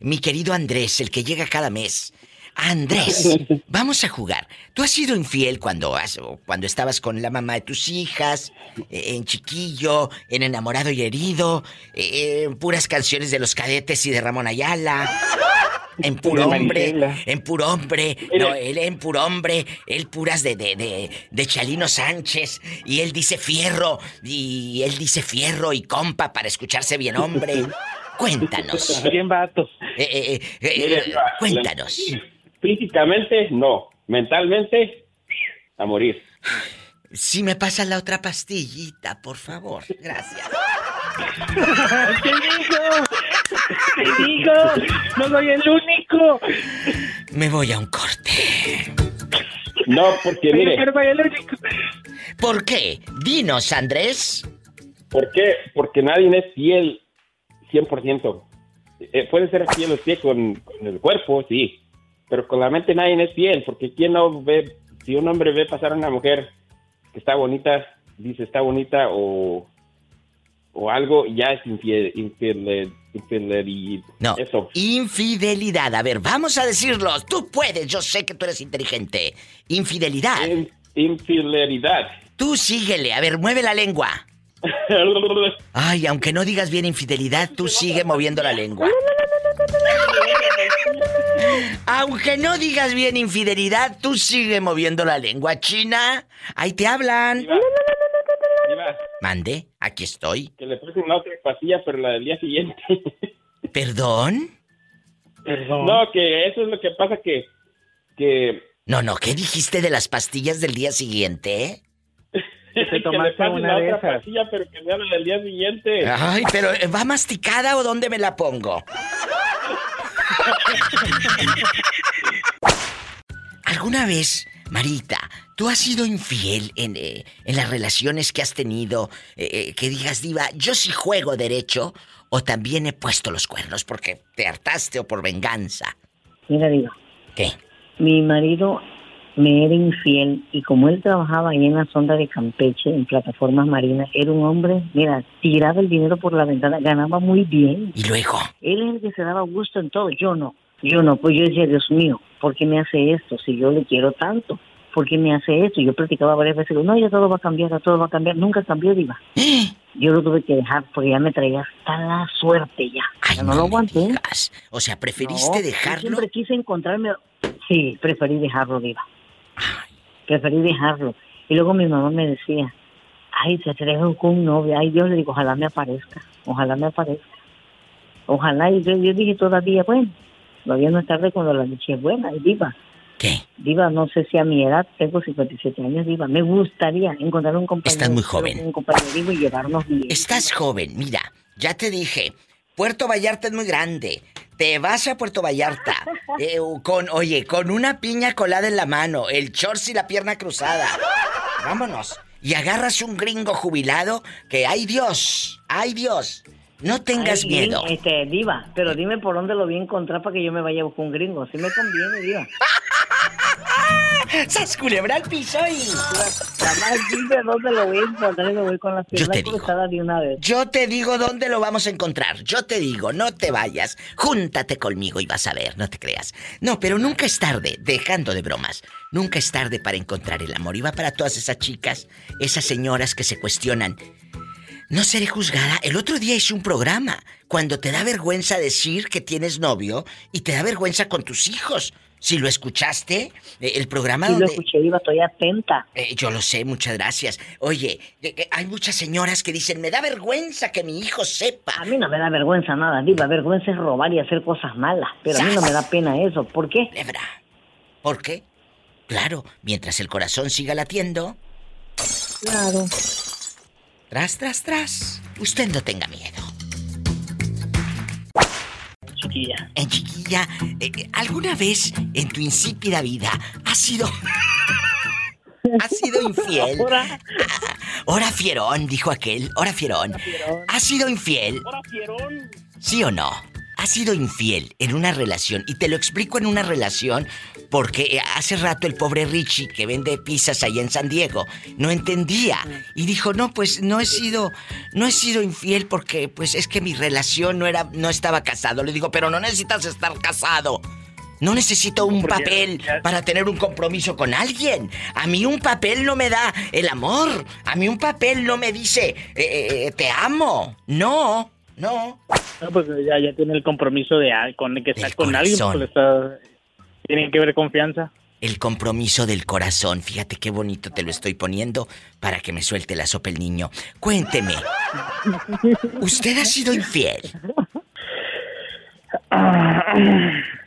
mi querido Andrés, el que llega cada mes. Andrés, vamos a jugar. ¿Tú has sido infiel cuando, has- cuando estabas con la mamá de tus hijas, eh, en chiquillo, en enamorado y herido, eh, en puras canciones de los cadetes y de Ramón Ayala? En puro hombre, en puro hombre. No, él en puro hombre, él puras de, de, de, de Chalino Sánchez. Y él dice fierro, y él dice fierro y compa para escucharse bien hombre. Cuéntanos. Bien vato. Eh, eh, eh, eh, eh, cuéntanos. Físicamente, no. Mentalmente, a morir. Si me pasa la otra pastillita, por favor. Gracias. ¿Qué digo? ¿Qué digo? No soy el único. Me voy a un corte. No, porque mire. Pero soy el único. ¿Por qué? Dinos, Andrés. ¿Por qué? Porque nadie es fiel 100%. Eh, puede ser fiel o fiel con, con el cuerpo, sí. Pero con la mente nadie es fiel. Porque ¿quién no ve? Si un hombre ve pasar a una mujer que está bonita, dice está bonita o, o algo, ya es infiel. infiel, infiel No. Eso. Infidelidad. A ver, vamos a decirlo. Tú puedes, yo sé que tú eres inteligente. Infidelidad. Infidelidad. Tú síguele. A ver, mueve la lengua. Ay, aunque no digas bien infidelidad, tú sigue moviendo la lengua. Aunque no digas bien infidelidad, tú sigue moviendo la lengua. China, ahí te hablan. Diva, Mande, aquí estoy. que le puse una otra pastilla, pero la del día siguiente. ¿Perdón? No, que eso es lo que pasa que... que No, no, ¿qué dijiste de las pastillas del día siguiente? que le tomaste una la de otra esas. pastilla, pero que sea la del día siguiente. Ay, pero ¿eh, ¿va masticada o dónde me la pongo? ¿Alguna vez, Marita, tú has sido infiel en, eh, en las relaciones que has tenido? eh, eh, que digas, diva, yo sí juego derecho o también he puesto los cuernos porque te hartaste o por venganza. Mira, digo. ¿Qué? Mi marido me era infiel y como él trabajaba ahí en la sonda de Campeche, en plataformas marinas, era un hombre, mira, tiraba el dinero por la ventana, ganaba muy bien. ¿Y luego? Él es el que se daba gusto en todo, yo no. Yo no, pues yo decía, Dios mío, ¿por qué me hace esto si yo le quiero tanto? ¿Por qué me hace esto? Yo platicaba varias veces, no, ya todo va a cambiar, ya todo va a cambiar. Nunca cambió, Diva. Yo lo tuve que dejar porque ya me traía hasta la suerte ya. Ya no, lo aguanté. O sea, preferiste No, yo dejarlo. siempre quise encontrarme. Sí, preferí dejarlo, Diva. Preferí dejarlo. Y luego mi mamá me decía, ay, se atreven con un novio. Ay, Dios le digo, ojalá me aparezca. Ojalá me aparezca. Ojalá. Y yo, yo dije todavía, bueno, todavía no es tarde cuando la noche es buena. Y Diva. ¿Qué? Diva, no sé si a mi edad, tengo 57 años, Diva. Me gustaría encontrar un compañero. Estás muy joven. Un y llevarnos bien. Estás joven, mira, ya te dije, Puerto Vallarta es muy grande. Te vas a Puerto Vallarta eh, con, oye, con una piña colada en la mano, el shorts y la pierna cruzada. Vámonos. Y agarras un gringo jubilado que, ay Dios, ay Dios, no tengas Ay, miedo. Este, diva, pero dime por dónde lo voy a encontrar para que yo me vaya a buscar un gringo. Si me conviene, diva. ¡Sas culebra al piso y... Además, dime dónde lo voy a encontrar y me voy con la pierna te digo. cruzada de una vez. Yo te digo dónde lo vamos a encontrar. Yo te digo, no te vayas. Júntate conmigo y vas a ver, no te creas. No, pero nunca es tarde, dejando de bromas. Nunca es tarde para encontrar el amor. Y va para todas esas chicas, esas señoras que se cuestionan. No seré juzgada. El otro día hice un programa cuando te da vergüenza decir que tienes novio y te da vergüenza con tus hijos. Si lo escuchaste, eh, el programa Sí lo donde... escuché, Diva, estoy atenta. Eh, yo lo sé, muchas gracias. Oye, hay muchas señoras que dicen, me da vergüenza que mi hijo sepa. A mí no me da vergüenza nada, Diva. Vergüenza es robar y hacer cosas malas. Pero a mí no me da pena eso. ¿Por qué? ¿Por qué? Claro, mientras el corazón siga latiendo, Claro. tras, tras, tras, usted no tenga miedo. Chiquilla. En chiquilla, eh, eh, ¿alguna vez en tu insípida vida has sido... has sido infiel? Ahora. Hora fierón, dijo aquel. Hora fierón. ¿Has sido infiel? ¿Sí o no? Has sido infiel en una relación. Y te lo explico en una relación porque eh, hace rato el pobre Richie, que vende pizzas allá en San Diego, no entendía. Y dijo, no, pues no he sido, no he sido infiel porque pues es que mi relación no era, no estaba casado. Le digo, pero no necesitas estar casado. No necesito un papel para tener un compromiso con alguien. A mí un papel no me da el amor. A mí un papel no me dice, eh, eh, te amo. No, no. No, pues ya, ya tiene el compromiso de con que está Del con alguien, corazón. pues está, tiene que ver confianza. El compromiso del corazón. Fíjate qué bonito te lo estoy poniendo para que me suelte la sopa el niño. Cuénteme. ¿Usted ha sido infiel?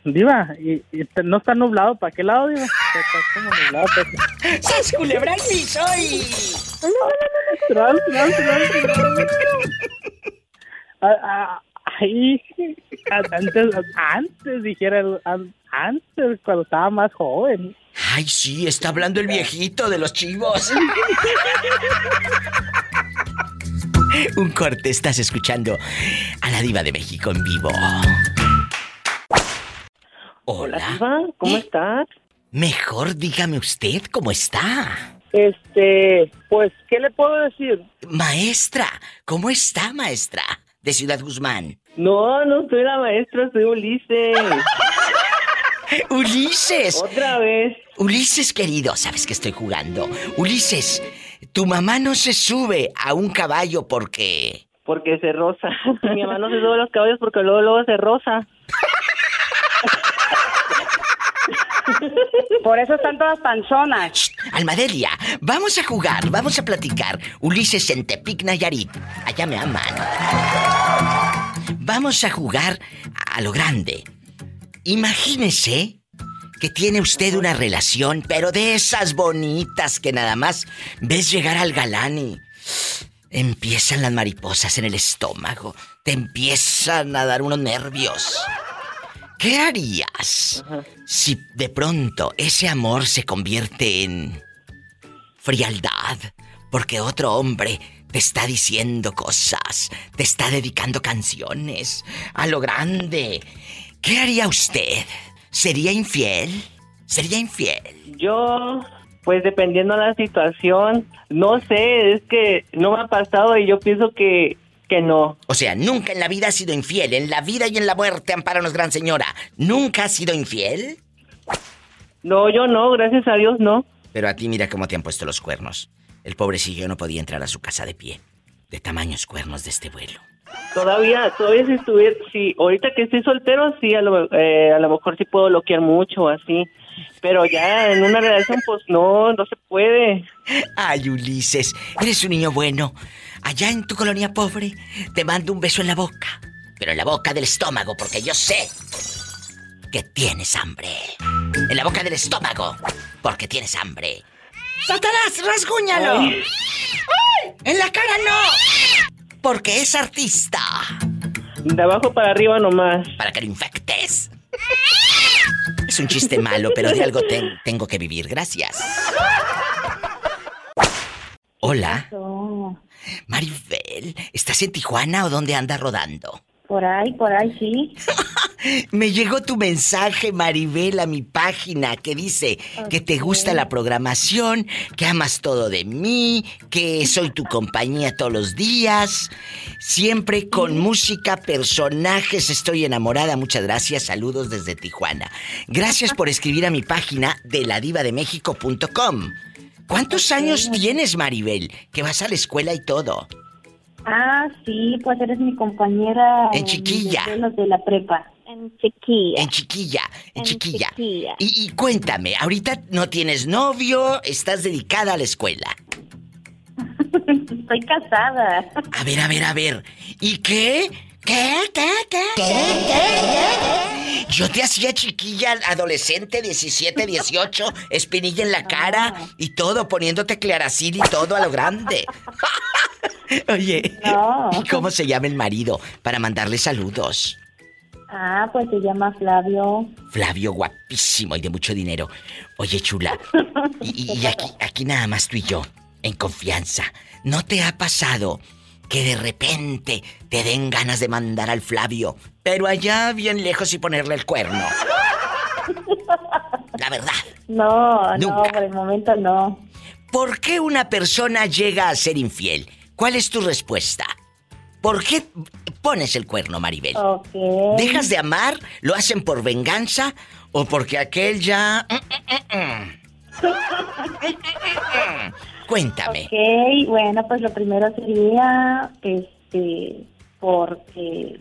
Diva, y, no está nublado, ¿para qué lado, Diva? Está, como nublado. pues. ¡Sas culebra al piso y... Tras, tras, tras, tras. Ah, ah, Ahí, antes, antes dijera, antes, cuando estaba más joven. Ay, sí, está hablando el viejito de los chivos. Un corte, estás escuchando a la diva de México en vivo. Hola. ¿Cómo estás? Mejor dígame usted cómo está. Este, pues, ¿qué le puedo decir? Maestra, ¿cómo está, maestra? De Ciudad Guzmán. No, no soy la maestra, soy Ulises. Ulises. Otra vez. Ulises querido, sabes que estoy jugando. Ulises, tu mamá no se sube a un caballo porque... Porque se rosa. Mi mamá no se sube a los caballos porque luego, luego se rosa. Por eso están todas panzonas. Almadelia, vamos a jugar, vamos a platicar. Ulises en Tepic, Nayarit. Allá me aman. Vamos a jugar a lo grande. Imagínese que tiene usted una relación, pero de esas bonitas que nada más ves llegar al galán y empiezan las mariposas en el estómago. Te empiezan a dar unos nervios. ¿Qué harías si de pronto ese amor se convierte en frialdad? Porque otro hombre te está diciendo cosas, te está dedicando canciones a lo grande. ¿Qué haría usted? ¿Sería infiel? ¿Sería infiel? Yo, pues dependiendo de la situación, no sé, es que no me ha pasado y yo pienso que, que no. O sea, nunca en la vida has sido infiel. En la vida y en la muerte, amparanos, gran señora. ¿Nunca has sido infiel? No, yo no, gracias a Dios no. Pero a ti mira cómo te han puesto los cuernos. El pobrecillo no podía entrar a su casa de pie. De tamaños cuernos de este vuelo. Todavía, todavía si estuviera, sí, ahorita que estoy soltero, sí, a lo, eh, a lo mejor sí puedo bloquear mucho, así. Pero ya en una relación, pues no, no se puede. Ay, Ulises, eres un niño bueno. Allá en tu colonia pobre, te mando un beso en la boca. Pero en la boca del estómago, porque yo sé que tienes hambre. En la boca del estómago, porque tienes hambre. ¡Satanás, rasguñalo! Ay. ¡Ay! ¡En la cara no! Porque es artista. De abajo para arriba nomás. Para que lo infectes. Es un chiste malo, pero de algo ten- tengo que vivir. Gracias. Hola. Maribel, ¿estás en Tijuana o dónde andas rodando? Por ahí, por ahí, sí. Me llegó tu mensaje, Maribel, a mi página que dice que te gusta la programación, que amas todo de mí, que soy tu compañía todos los días, siempre con música, personajes, estoy enamorada. Muchas gracias, saludos desde Tijuana. Gracias por escribir a mi página de ladivademexico.com. ¿Cuántos años tienes, Maribel? Que vas a la escuela y todo. Ah, sí, pues eres mi compañera. En chiquilla. De los de la prepa. En chiquilla. En chiquilla, en, En chiquilla. chiquilla. Y, y cuéntame, ahorita no tienes novio, estás dedicada a la escuela. Estoy casada. A ver, a ver, a ver. ¿Y qué? ¿Qué? ¿Qué? ¿Qué? ¿Qué? Yo te hacía chiquilla, adolescente, 17, 18, espinilla en la cara y todo, poniéndote claracil y todo a lo grande. Oye, No. ¿y cómo se llama el marido para mandarle saludos? Ah, pues se llama Flavio. Flavio, guapísimo y de mucho dinero. Oye, chula, y, y aquí, aquí nada más tú y yo, en confianza. ¿No te ha pasado que de repente te den ganas de mandar al Flavio, pero allá bien lejos y ponerle el cuerno? La verdad. No, no, Nunca. por el momento no. ¿Por qué una persona llega a ser infiel? ¿Cuál es tu respuesta? ¿Por qué pones el cuerno, Maribel? ¿Dejas de amar? ¿Lo hacen por venganza? ¿O porque aquel ya... Cuéntame. Ok, bueno, pues lo primero sería, este, porque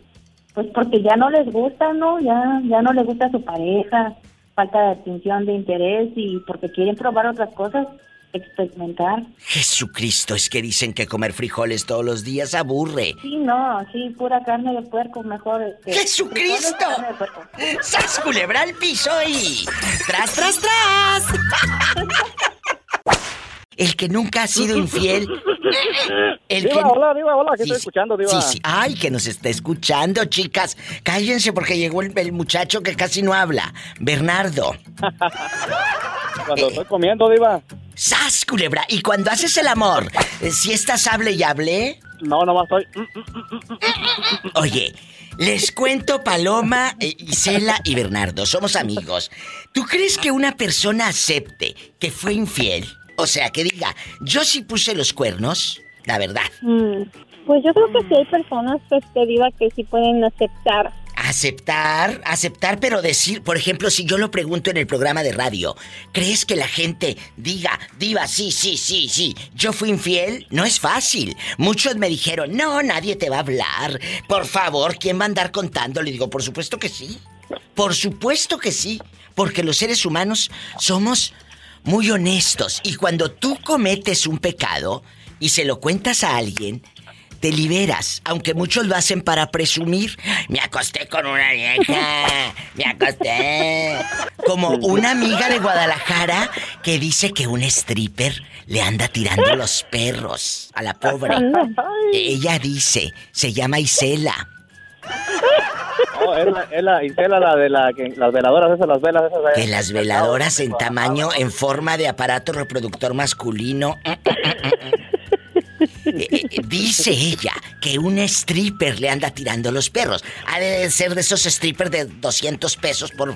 pues porque ya no les gusta, ¿no? Ya, ya no les gusta su pareja, falta de atención, de interés y porque quieren probar otras cosas, experimentar. Jesucristo, es que dicen que comer frijoles todos los días aburre. Sí, no, sí, pura carne de puerco mejor. Este, ¡Jesucristo! carne de puerco. ¡Sas culebra al piso y... ¡Tras, tras, tras! El que nunca ha sido infiel. El Diva, que... hola, Diva, hola, que Sí, estoy escuchando, Diva. Sí, sí. Ay, que nos está escuchando, chicas. Cállense porque llegó el, el muchacho que casi no habla. Bernardo. Cuando estoy comiendo, Diva. ¡Sas, culebra! Y cuando haces el amor, eh, si estás hable y hable. No, nomás estoy. Oye, les cuento Paloma, eh, Isela y Bernardo, somos amigos. ¿Tú crees que una persona acepte que fue infiel? O sea, que diga, yo sí puse los cuernos, la verdad. Mm, Pues yo creo que sí hay personas, este, Diva, que sí pueden aceptar. Aceptar, aceptar, pero decir, por ejemplo, si yo lo pregunto en el programa de radio, ¿crees que la gente diga, diva, sí, sí, sí, sí, yo fui infiel? No es fácil. Muchos me dijeron, no, nadie te va a hablar. Por favor, ¿quién va a andar contando? Le digo, por supuesto que sí. Por supuesto que sí. Porque los seres humanos somos muy honestos. Y cuando tú cometes un pecado y se lo cuentas a alguien, te liberas, aunque muchos lo hacen para presumir. Me acosté con una vieja, me acosté. Como una amiga de Guadalajara que dice que un stripper le anda tirando los perros a la pobre. Ella dice, se llama Isela. No, es la, es la Isela, la de la, que- las veladoras esas, las velas esas. Que las veladoras en tamaño, en forma de aparato reproductor masculino. Eh, eh, Dice ella que un stripper le anda tirando los perros. Ha de ser de esos strippers de 200 pesos por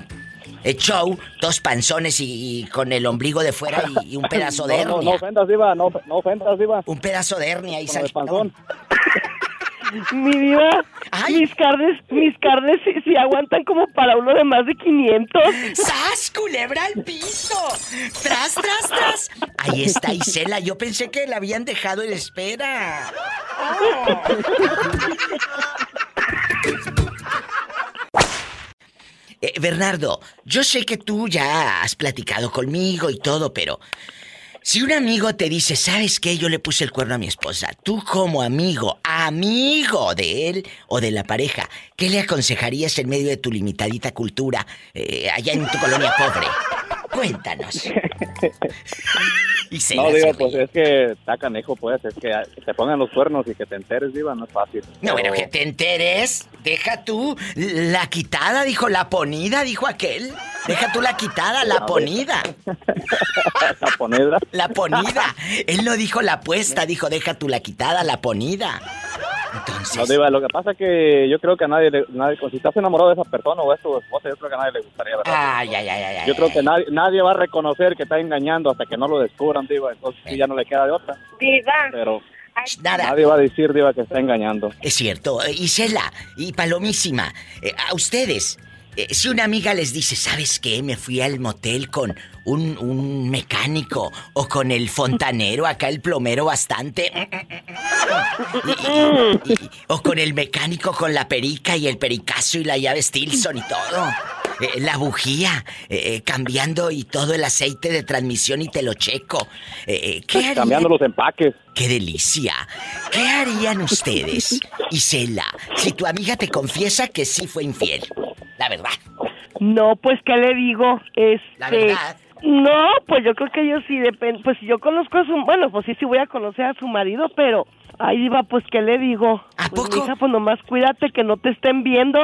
show, dos panzones y, y con el ombligo de fuera y, y un pedazo de No, no, no hernia. ofendas, Diva, no, no ofendas, Diva. Un pedazo de hernia y el panzón. Mi diva, mis carnes, mis carnes sí, sí aguantan como para uno de más de 500. ¡Sas, culebra al piso! ¡Tras, tras, tras! Ahí está Isela. Yo pensé que la habían dejado en espera. Eh, Bernardo, yo sé que tú ya has platicado conmigo y todo, pero si un amigo te dice, ¿sabes qué? Yo le puse el cuerno a mi esposa. Tú como amigo, amigo de él o de la pareja, ¿qué le aconsejarías en medio de tu limitadita cultura eh, allá en tu colonia pobre? Cuéntanos. Y se No, hace pues es que está canejo, pues. Es que, que te pongan los cuernos y que te enteres, Diva, no es fácil. No, bueno, Pero- que te enteres. Deja tú la quitada, dijo la ponida, dijo aquel. Deja tú la quitada, la ponida. La ponedra. La ponida. Él no dijo la puesta, dijo deja tú la quitada, la ponida. Entonces. No, Diva, lo que pasa es que yo creo que a nadie, le- nadie si estás enamorado de esa persona o es tu esposa, yo creo que a nadie le gustaría, ¿verdad? Ay, ay, ay, ay. Yo creo que nadie, nadie va a reconocer que está engañando hasta que no lo descubran, Diva. Entonces sí, ya no le queda de otra. Diva. Pero Nada. nadie va a decir, Diva, que está engañando. Es cierto. Eh, Isela y Palomísima, eh, a ustedes, eh, si una amiga les dice, ¿sabes qué? Me fui al motel con un, un mecánico o con el fontanero, acá el plomero bastante. Y- y- y- o con el mecánico con la perica y el pericazo y la llave Stilson y todo. Eh, la bujía, eh, cambiando y todo el aceite de transmisión y te lo checo. ¿Qué harían? Cambiando los empaques. ¡Qué delicia! ¿Qué harían ustedes, Isela, si tu amiga te confiesa que sí fue infiel? La verdad. No, pues, ¿qué le digo? Este... La verdad. No, pues yo creo que yo sí depende. Pues si yo conozco a su... Bueno, pues sí, sí voy a conocer a su marido, pero... Ay, Diva, pues, ¿qué le digo? ¿A pues, poco? Mija, pues nomás cuídate que no te estén viendo.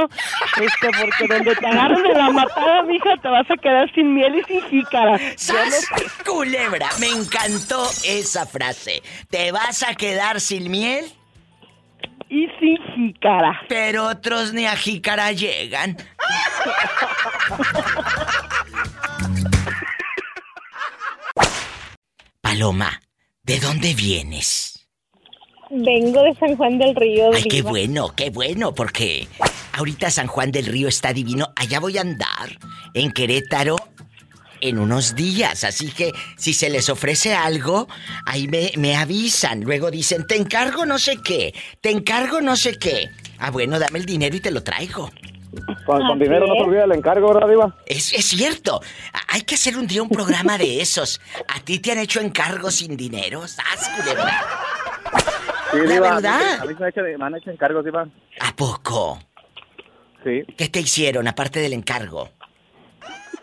Este, porque donde te agarren de la matada, mija, te vas a quedar sin miel y sin jícara. Yo no ¡Sas! Culebra, me encantó esa frase. ¿Te vas a quedar sin miel? Y sin jícara. Pero otros ni a jícara llegan. Paloma, ¿de dónde vienes? Vengo de San Juan del Río. Ay, qué bueno, qué bueno, porque ahorita San Juan del Río está divino. Allá voy a andar, en Querétaro, en unos días. Así que si se les ofrece algo, ahí me, me avisan. Luego dicen, te encargo no sé qué, te encargo no sé qué. Ah, bueno, dame el dinero y te lo traigo. Con, dinero no se es. olvida el encargo, ¿verdad, Diva? Es, es cierto. Hay que hacer un día un programa de esos. ¿A ti te han hecho encargos sin dinero? ¡Sas, culebra! Sí, La Diva. verdad. A mí me han hecho, me han hecho encargos, Diva. ¿A poco? Sí. ¿Qué te hicieron aparte del encargo?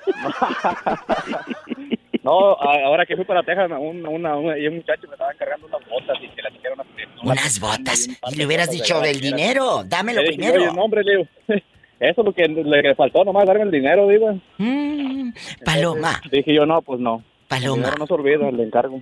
No, ahora que fui para Texas, un, una, una- y un muchacho me estaba encargando unas botas y que las hicieron Unas botas. Y le hubieras dicho del dinero. Dámelo Le dije, primero. Oye, no, hombre, le digo, eso es lo que le faltó, nomás darme el dinero, Diva. Mm, Paloma. Dije yo, no, pues no. Paloma. No se olvida, el encargo.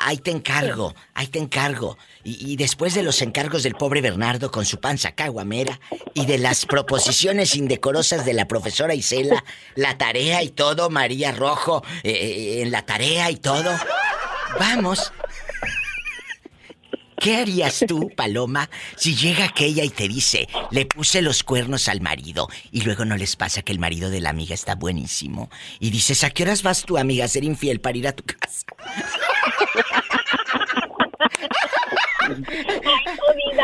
Ah, Ahí te encargo, ahí te encargo. Y, después de los encargos del pobre Bernardo con su panza caguamera y de las proposiciones indecorosas de la profesora Isela, la tarea y todo, María Rojo, eh, eh, en la tarea y todo, vamos. ¿Qué harías tú, Paloma, si llega aquella y te dice, le puse los cuernos al marido y luego no les pasa que el marido de la amiga está buenísimo? Y dices, ¿a qué horas vas tu amiga a ser infiel para ir a tu casa?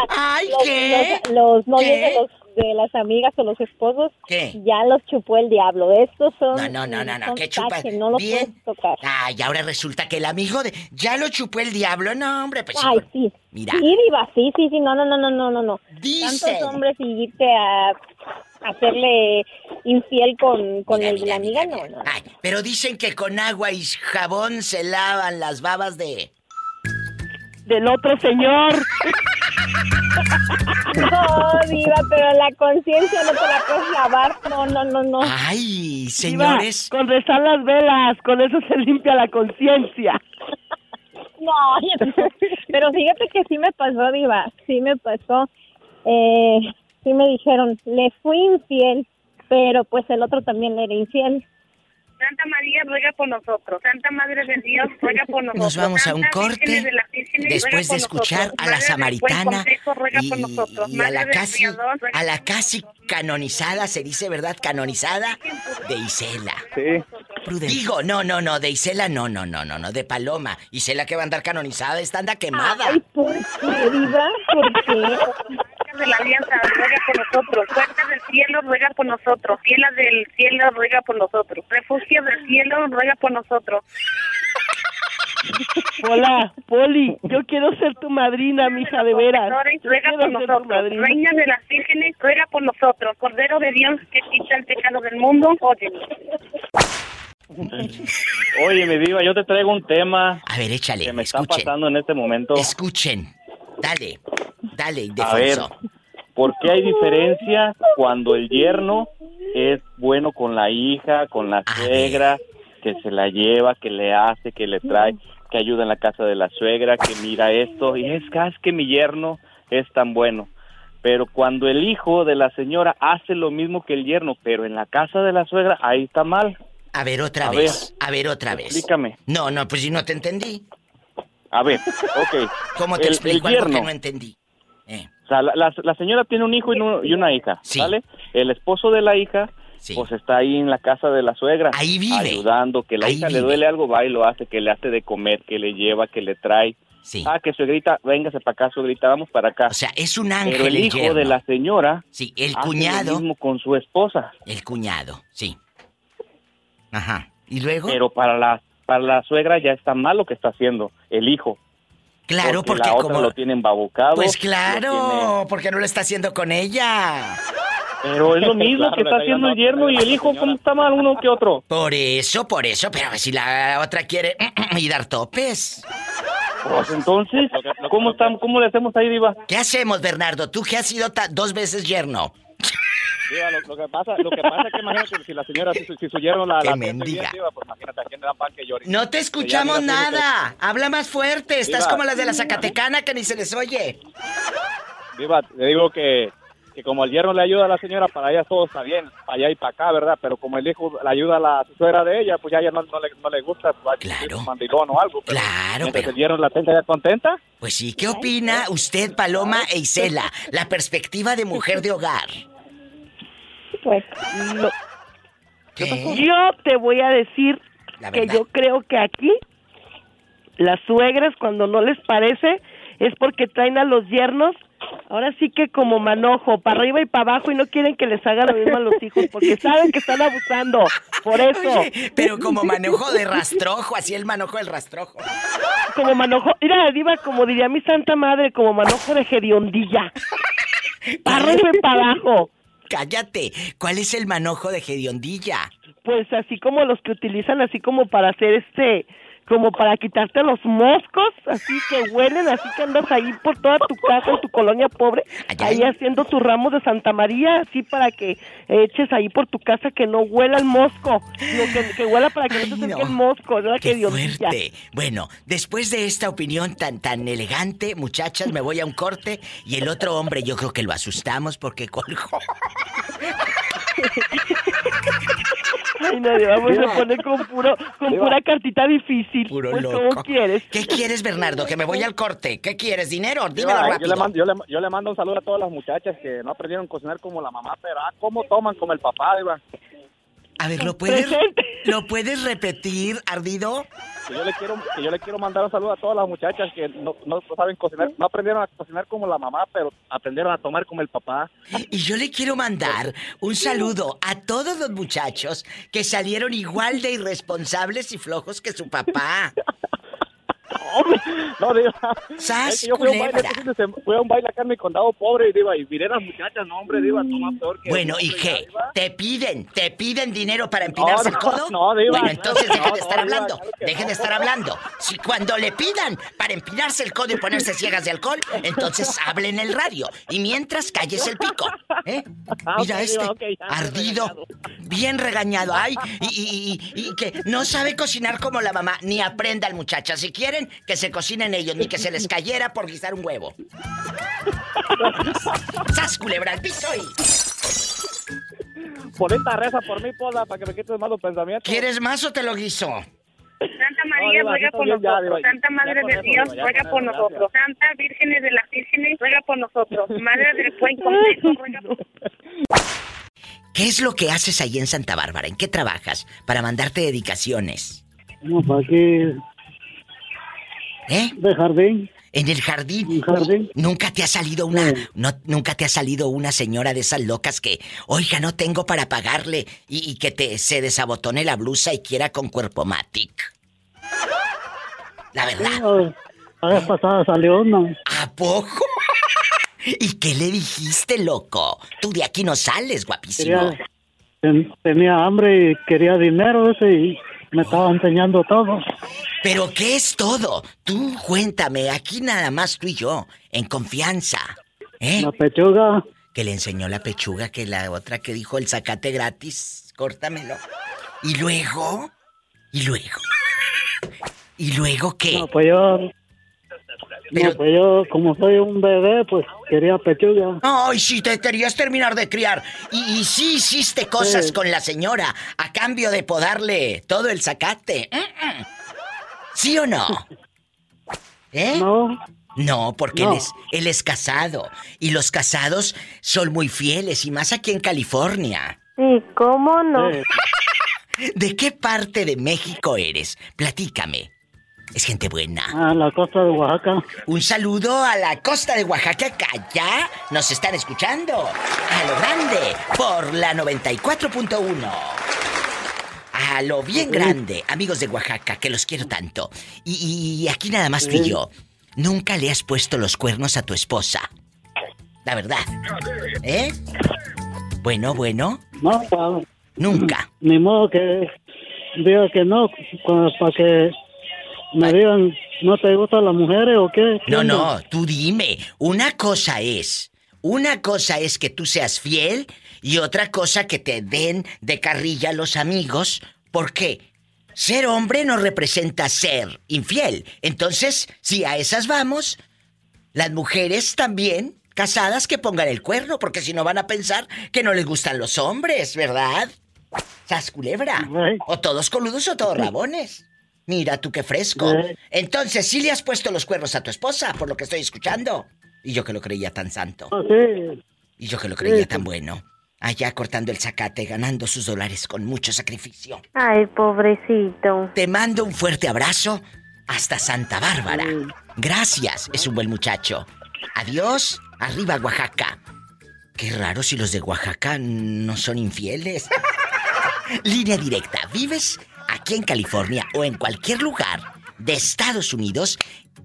Ay, los, ¿qué? Los, los novios ¿Qué? de, los, de las amigas o los esposos ¿Qué? ya los chupó el diablo. Estos son. No, no, no, no, no, ¿qué chupa? taches, no los Bien. tocar. Ay, ahora resulta que el amigo de... Ya lo chupó el diablo, no, hombre, pues... Ay, sí. Mira. Sí, diva, sí, sí, sí, no, no, no, no, no, no, no. Dicen. Tantos hombres y irte a hacerle infiel con, con el de la amiga, no, no. Ay, pero dicen que con agua y jabón se lavan las babas de... Del otro señor. No, diva, pero la conciencia no te la puedes lavar. No, no, no, no. Ay, Diva, con rezar las velas, con eso se limpia la conciencia. No. pero fíjate que sí me pasó, Diva, sí me pasó. Eh, sí me dijeron, le fui infiel, pero pues el otro también le era infiel. Santa María ruega por nosotros. Santa Madre de Dios ruega por nosotros. Nos vamos a un corte de después de escuchar nosotros. a la samaritana y, a la casi a la casi canonizada se dice verdad canonizada de Isela. Sí. Digo, no, no, no, de Isela no, no, no, no, no, de Paloma. Isela que va a andar canonizada, esta anda quemada. Ay, ¿por qué, Diva? ¿Por qué? De la alianza, ruega por nosotros. Puerta del cielo, ruega por nosotros. Fiela del cielo, ruega por nosotros. Refugio del cielo, ruega por nosotros. Hola, Poli, yo quiero ser tu madrina, mija, de veras. Ruega por nosotros. madrina. Reina de las vírgenes, ruega por nosotros. Cordero de Dios que quita el pecado del mundo, óyenos. Oye, mi diva, yo te traigo un tema A ver, échale, que me está escuchen. pasando en este momento. Escuchen. Dale, dale, A ver, Ildefonso. ¿por qué hay diferencia cuando el yerno es bueno con la hija, con la suegra, que se la lleva, que le hace, que le trae, que ayuda en la casa de la suegra, que mira esto? Y es que, "Ah, es que mi yerno es tan bueno. Pero cuando el hijo de la señora hace lo mismo que el yerno, pero en la casa de la suegra, ahí está mal. A ver, otra A vez. a ver, otra vez. Explícame. No, no, pues si no te entendí. A ver, ok. ¿Cómo te El- explico el algo que yerno. no entendí? O sea, la, la- la señora tiene un hijo y, no- y una hija, ¿vale? El esposo de la hija, pues está ahí en la casa de la suegra. Ahí vive. Ayudando, que la Ahí hija le duele algo, va y lo hace, que le hace de comer, que le lleva, que le trae. Ah, que suegrita, véngase para acá, suegrita, vamos para acá. O sea, es un ángel Pero el el hijo yerno. de la señora Sí, el hace cuñado. lo mismo con su esposa. El cuñado, sí. Ajá. ¿Y luego? Pero para la, para la suegra ya está mal lo que está haciendo el hijo. Claro, porque la otra como- lo tiene embabucado. Pues claro, porque no lo está haciendo con ella. Pero es lo mismo Claro, que está haciendo el yerno y el hijo, ¿cómo está mal uno que otro? Por eso, por eso, pero si la otra quiere y dar topes. Pues entonces, ¿cómo, estamos, ¿cómo le hacemos ahí, Diva? ¿Qué hacemos, Bernardo? Tú que has sido dos veces yerno. Diva, lo, lo que pasa, lo que pasa es que imagínate si la señora, si, si su yerno la, la mendiga. Diva, pues imagínate a quién le dan pan que llore. No te escuchamos nada. Habla más fuerte. Estás Diva. como las de la Zacatecana que ni se les oye. Diva, le digo que, que como el yerno le ayuda a la señora, para ella todo está bien, para allá y para acá, ¿verdad? Pero como el hijo le ayuda a la suegra de ella, pues ya ella no, no le, no le gusta, pues claro. un mandilón o algo. Pero Claro, mientras pero- el yerno la tenga ya contenta, Pues sí, ¿qué opina usted, Paloma e Isela? La perspectiva de mujer de hogar. Pues, no. Yo te voy a decir que yo creo que aquí las suegras cuando no les parece es porque traen a los yernos ahora sí que como manojo, para arriba y para abajo y no quieren que les haga lo mismo a los hijos porque saben que están abusando. Por eso. Oye, pero como manojo de rastrojo, así el manojo del rastrojo. Como manojo, mira, diva, como diría mi santa madre, como manojo de geriondilla. Para arriba y para abajo. Cállate, ¿cuál es el manojo de Gediondilla? Pues así como los que utilizan así como para hacer este, como para quitarte los moscos, así que huelen, así que andas ahí por toda tu casa, en tu colonia pobre, ahí haciendo tu ramo de Santa María, así para que eches ahí por tu casa que no huela el mosco, sino que, que huela para que no te acerque el mosco, ¿verdad? ¡Qué Que fuerte! Bueno, después de esta opinión tan tan elegante, muchachas, me voy a un corte y el otro hombre yo creo que lo asustamos porque colgó. Ay, nadie, vamos a poner con puro, con pura cartita difícil. Puro pues, loco. ¿cómo quieres? ¿Qué quieres, Bernardo? Que me voy al corte. ¿Qué quieres? ¿Dinero? Dímelo Diva, yo, rápido. le mando, yo, le, yo le mando un saludo a todas las muchachas que no aprendieron a cocinar como la mamá, pero ah, ¿cómo toman como el papá, Diva? A ver, ¿lo puedes, ¿lo puedes repetir, ardido? Que yo le quiero que yo le quiero mandar un saludo a todas las muchachas que no, no saben cocinar, no aprendieron a cocinar como la mamá, pero aprendieron a tomar como el papá. Y yo le quiero mandar un saludo a todos los muchachos que salieron igual de irresponsables y flojos que su papá. No. ¡Sas, Es que yo fui a un baile, este fui a un baile acá en mi condado pobre, Diva, y miré a las muchachas, no, hombre, Diva, toma peor que... Bueno, ¿y qué? ¿Te piden, te piden dinero para empinarse No, el codo? no, Diva, Bueno, entonces dejen de estar Diva, hablando, claro dejen de estar hablando. Si cuando le pidan para empinarse el codo y ponerse ciegas de alcohol, entonces hablen en el radio. Y mientras calles el pico. ¿eh? Ah, Mira este, ardido, bien regañado. Ay, y, y- y- y que no sabe cocinar como la mamá. Ni aprendan, muchachas. Si quieren, que se cocinen ellos, ni que se les cayera por guisar un huevo. ¡Sas, culebra al piso y... Bonita reza por mí, Pola, para que me quites malos pensamientos. ¿Quieres más o te lo guiso? Santa No, María, Diva, ruega por ya, nosotros. Santa Madre de eso, Dios, ruega por nosotros. Santa Vírgenes de las Vírgenes, ruega por nosotros. Madre del Buen Consejo, ruega por ¿Qué es lo que haces ahí en Santa Bárbara? ¿En qué trabajas? Para mandarte dedicaciones. No, para aquí. ¿Eh? De jardín. En el jardín. Un jardín. Nunca te ha salido una. No, nunca te ha salido una señora de esas locas que, oiga, no tengo para pagarle y, y que te se desabotone la blusa y quiera con cuerpo matic. La verdad. La vez pasada salió una. ¿A poco? ¿Y qué le dijiste, loco? Tú de aquí no sales, guapísimo. Quería, ten- tenía hambre y quería dinero ese y me estaba enseñando todo. ¿Pero qué es todo? Tú cuéntame, aquí nada más tú y yo, en confianza. ¿Eh? La pechuga. Que le enseñó la pechuga, que la otra que dijo el zacate gratis, córtamelo. ¿Y luego? ¿Y luego? ¿Y luego qué? No, pues yo. No, pues yo, como soy un bebé, pues quería pechuga. Ay, sí, te querías terminar de criar. Y, y sí hiciste cosas Sí. con la señora a cambio de podarle todo el zacate. ¿Sí o no? ¿Eh? No. No, porque No. Él, es, él es casado. Y los casados son muy fieles, y más aquí en California. Sí, ¿cómo no? ¿De qué parte de México eres? Platícame. Es gente buena. A la costa de Oaxaca. Un saludo a la costa de Oaxaca, que allá nos están escuchando. A lo grande, por la 94.1. A lo bien grande, amigos de Oaxaca, que los quiero tanto. Y, y aquí nada más tú y yo. Nunca le has puesto los cuernos a tu esposa. La verdad. ¿Eh? Bueno, bueno. No, Nunca. Ni modo que diga que no, cu- para que me digan, ¿no te gustan las mujeres o qué? ¿Qué No, no, tú dime. Una cosa es. Una cosa es que tú seas fiel y otra cosa que te den de carrilla los amigos. ¿Por qué? Ser hombre no representa ser infiel. Entonces, si a esas vamos, las mujeres también casadas que pongan el cuerno, porque si no van a pensar que no les gustan los hombres, ¿verdad? Sas culebra. O todos coludos o todos rabones. Mira tú qué fresco. Entonces, sí le has puesto los cuernos a tu esposa, por lo que estoy escuchando. Y yo que lo creía tan santo. Ah, sí. Y yo que lo creía tan bueno. Allá cortando el zacate, ganando sus dólares con mucho sacrificio. Ay, pobrecito. Te mando un fuerte abrazo hasta Santa Bárbara. Gracias, es un buen muchacho. Adiós Arriba, Oaxaca. Qué raro si los de Oaxaca no son infieles. Línea directa. ¿Vives aquí en California o en cualquier lugar de Estados Unidos?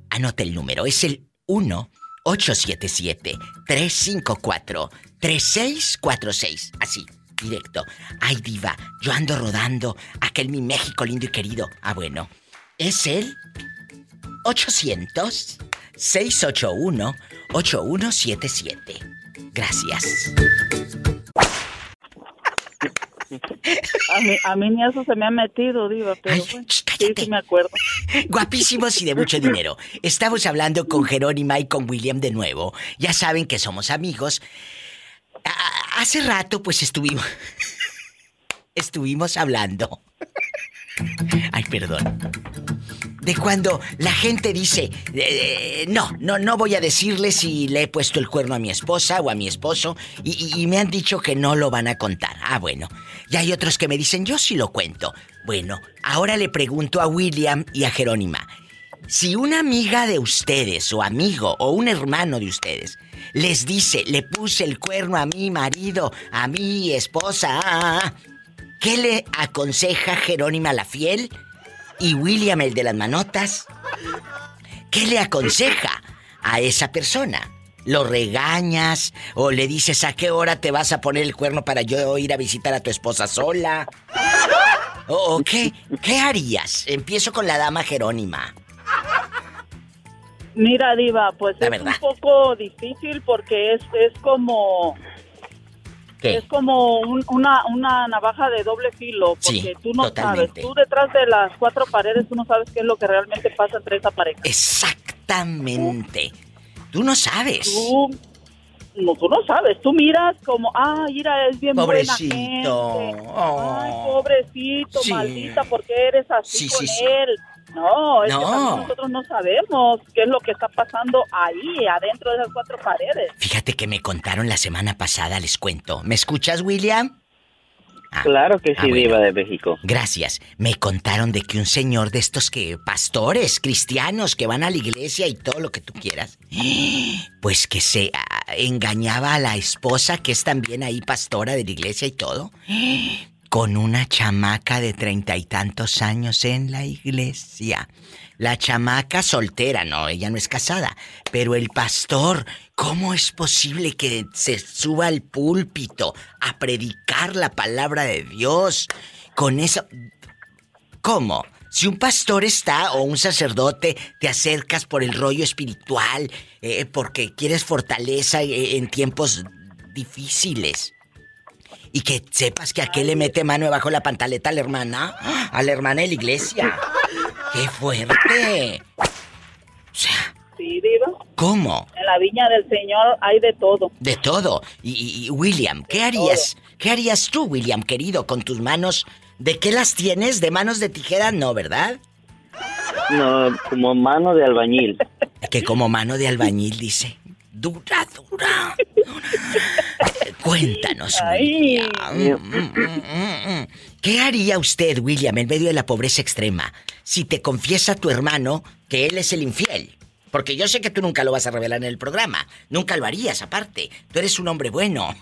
Anota el número. Es el 1-877-354-3646. Así, directo. Ay, diva, yo ando rodando aquel mi México lindo y querido. Ah, bueno. Es el 800-681-8177. Gracias. A mí, a mí ni eso se me ha metido, Diva, pero bueno, sí, sí me acuerdo. Guapísimos y de mucho dinero. Estamos hablando con Jerónima y con William de nuevo. Ya saben que somos amigos. A- hace rato, pues estuvimos. estuvimos hablando. Ay, perdón. De cuando la gente dice, eh, no, no, no voy a decirle si le he puesto el cuerno a mi esposa o a mi esposo y, y- y me han dicho que no lo van a contar. Ah, bueno. Y hay otros que me dicen, yo sí lo cuento. Bueno, ahora le pregunto a William y a Jerónima, si una amiga de ustedes o amigo o un hermano de ustedes les dice, le puse el cuerno a mi marido, a mi esposa, ah, ah, ah", ¿qué le aconseja Jerónima la fiel y William el de las manotas? ¿Qué le aconseja a esa persona? ¿Lo regañas o le dices a qué hora te vas a poner el cuerno para yo ir a visitar a tu esposa sola? ¿O, o qué? ¿Qué harías? Empiezo con la dama Jerónima. Mira, Diva, pues La es verdad. un poco difícil porque es, es como ¿Qué? es como un- una, una navaja de doble filo porque Sí, tú no totalmente. sabes, tú detrás de las cuatro paredes tú no sabes qué es lo que realmente pasa entre esa pareja. Exactamente. Tú no sabes. Tú no, tú no sabes, tú miras como, ah, mira, es bien Pobrecito. buena gente. Oh. Ay, pobrecito, Sí. maldita, ¿por qué eres así Sí, con sí, sí. él? No, es que No. también nosotros no sabemos qué es lo que está pasando ahí, adentro de esas cuatro paredes. Fíjate que me contaron la semana pasada, les cuento. ¿Me escuchas, William? Ah, Claro que ah, sí, bueno. Diva de México. Gracias. Me contaron de que un señor de estos que pastores cristianos que van a la iglesia y todo lo que tú quieras, pues que se ah, engañaba a la esposa que es también ahí pastora de la iglesia y todo, con una chamaca de treinta y tantos años en la iglesia. La chamaca soltera, no, ella no es casada, pero el pastor, ¿cómo es posible que se suba al púlpito a predicar la palabra de Dios con eso? ¿Cómo? Si un pastor está o un sacerdote, te acercas por el rollo espiritual, eh, porque quieres fortaleza eh, en tiempos difíciles. Y que sepas que aquel le mete mano debajo de la pantaleta a la hermana, a la hermana de la iglesia. ¡Qué fuerte! Sí, Diva. ¿Cómo? En la viña del Señor hay de todo. De todo. Y, y- y, William, ¿qué harías? ¿Qué harías tú, William, querido, con tus manos? ¿De qué las tienes? ¿De manos de tijera? No, ¿verdad? No, como mano de albañil. Que como mano de albañil dice. Dura, dura. Cuéntanos, William. ¿Qué haría usted, William, en medio de la pobreza extrema, si te confiesa tu hermano que él es el infiel? Porque yo sé que tú nunca lo vas a revelar en el programa. Nunca lo harías, aparte. Tú eres un hombre bueno.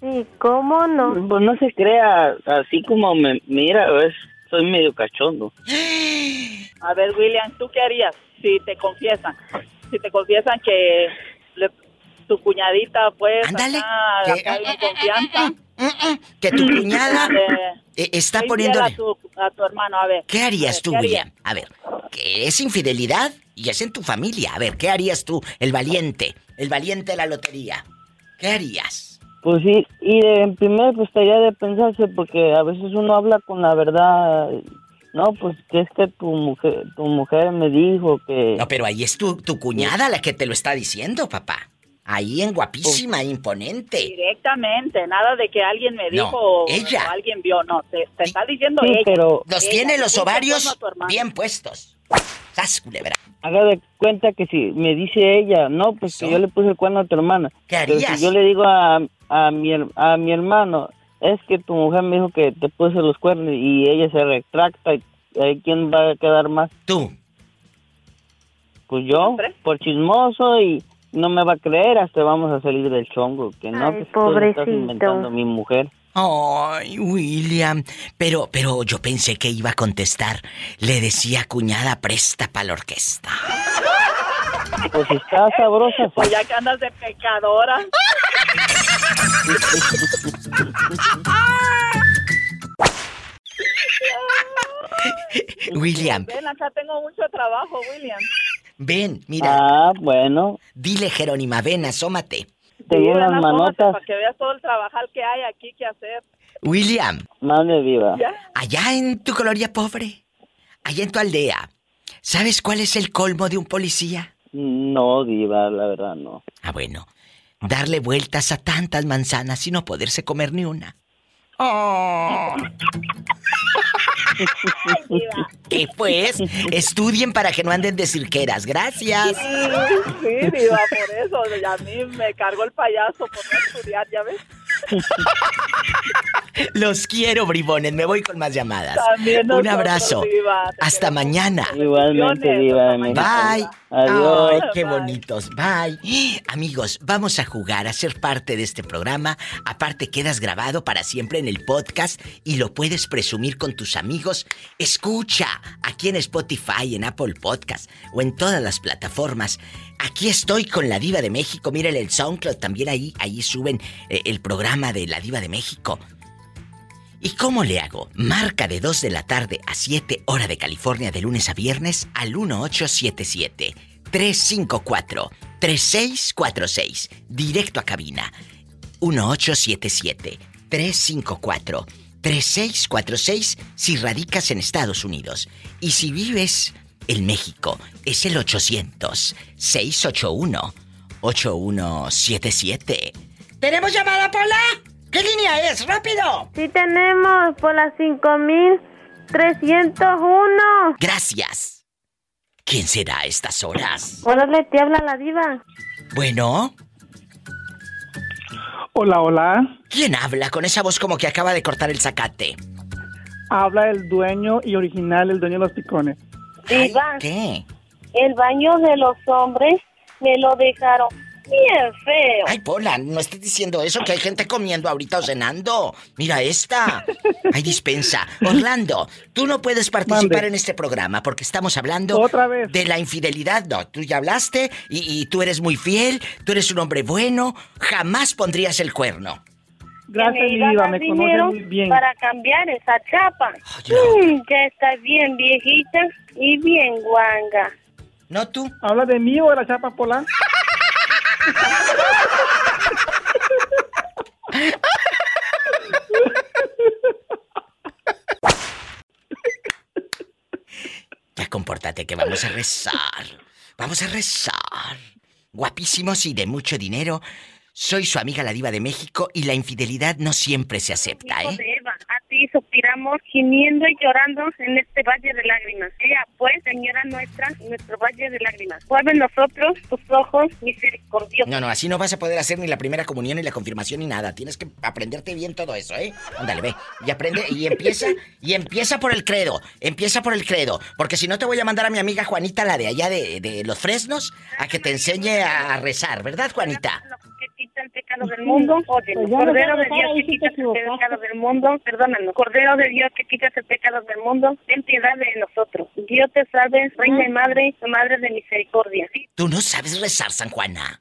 Sí, ¿cómo no? Pues no se crea, así como me mira, es, soy medio cachondo. A ver, William, ¿tú qué harías si te confiesan? Si te confiesan que le- tu cuñadita, pues, Ándale. acá, Que- acá hay confianza. Que tu cuñada Eh, eh, está poniéndole... A tu, a tu hermano, a ver. ¿Qué harías ver, tú, ¿qué? William? A ver, que es infidelidad y es en tu familia. A ver, ¿qué harías tú, el valiente? El valiente de la lotería. ¿Qué harías? Pues sí, y en primer pues estaría de pensarse porque a veces uno habla con la verdad. No, pues que es que tu mujer, tu mujer me dijo que... No, pero ahí es tu, tu cuñada la que te lo está diciendo, papá. Ahí en guapísima, imponente. Directamente, nada de que alguien me No, dijo o ella. o alguien vio, no, te, te está diciendo Sí, ella. pero- Los Ella, tiene los ovarios bien puestos. ¡Sas, culebra! Haga de cuenta que si me dice ella, no, pues que yo le puse el cuerno a tu hermana. ¿Qué Pero harías? si yo le digo a, a, mi, a mi hermano, es que tu mujer me dijo que te puse los cuernos y ella se retracta, y ahí ¿quién va a quedar más? Tú. Pues yo, por chismoso y, no me va a creer hasta vamos a salir del chongo. Que no, Ay, que le estás pobrecito. inventando a mi mujer. Ay, William. Pero, pero yo pensé que iba a contestar. Le decía, cuñada, presta para la orquesta. Pues está sabrosa. Pues ya que andas de pecadora. William, Ven, acá tengo mucho trabajo, William. ven, mira. Ah, bueno. Dile, Jerónima, ven, asómate. Ven, asómate manotas. Para que veas todo el trabajal que hay aquí que hacer. William, Madre viva. allá en tu colonia pobre, allá en tu aldea, ¿sabes cuál es el colmo de un policía? No, diva, la verdad no. Ah, bueno, darle vueltas a tantas manzanas y no poderse comer ni una. Oh. ¿Qué pues? Estudien para que no anden de cirqueras. Gracias. Sí, diva, por eso. A mí me cargó el payaso por no estudiar, ¿ya ves? Los quiero, bribones. Me voy con más llamadas. También Un abrazo. Diva. Hasta mañana. Igualmente, diva. de México. Bye. Adiós. Ay, qué bonitos. Bye. Amigos, vamos a jugar a ser parte de este programa. Aparte, quedas grabado para siempre en el podcast y lo puedes presumir con tus amigos. Escucha aquí en Spotify, en Apple Podcast o en todas las plataformas. Aquí estoy con la Diva de México. Miren el SoundCloud también ahí, ahí suben eh, el programa de la Diva de México. ¿Y cómo le hago? Marca de 2 de la tarde a 7 hora de California de lunes a viernes al 1877 354 3646. Directo a cabina. 1877 354 3646 si radicas en Estados Unidos. Y si vives en México, es el 800 681 8177. ¿Tenemos llamada, Pola? ¿Qué línea es? ¡Rápido! Sí tenemos por las 5301. Gracias. ¿Quién será a estas horas? Órale, te habla la diva. Bueno. Hola, hola. ¿Quién habla con esa voz como que acaba de cortar el zacate? Habla el dueño y original, el dueño de los picones. Diva, ¿Qué? el baño de los hombres me lo dejaron bien feo. Ay, Pola, no estés diciendo eso, que hay gente comiendo ahorita o cenando. Mira esta. Ay, dispensa. Orlando, tú no puedes participar Mande. en este programa porque estamos hablando Otra vez. de la infidelidad. No, tú ya hablaste y, y tú eres muy fiel, tú eres un hombre bueno, jamás pondrías el cuerno. Gracias, que me mi iba a diva, dar me dinero muy bien. para cambiar esa chapa. Mm, ya está bien viejita y bien guanga. ¿No tú? ¿Habla de mí o de la chapa polar? Ya compórtate que vamos a rezar. Vamos a rezar. Guapísimos y de mucho dinero. Soy su amiga la diva de México y la infidelidad no siempre se acepta, Hijo ¿eh? de Eva, a ti suspiramos gimiendo y llorando en este valle de lágrimas. Ella, pues, señora nuestra, nuestro valle de lágrimas. Vuelve nosotros tus ojos misericordiosos. No, no, así no vas a poder hacer ni la primera comunión ni la confirmación ni nada. Tienes que aprenderte bien todo eso, ¿eh? Ándale, ve. Y aprende y empieza y empieza por el credo. Empieza por el credo, porque si no te voy a mandar a mi amiga Juanita la de allá de, de los Fresnos a que te enseñe a rezar, ¿verdad, Juanita? Que quita el pecado del mundo. Óyenos, Cordero de Dios que quitas el pecado del mundo, perdónanos. Cordero de Dios que quitas el pecado del mundo, ten piedad de nosotros. Dios te salve, Reina y Madre, Madre de misericordia. Tú no sabes rezar, San Juana.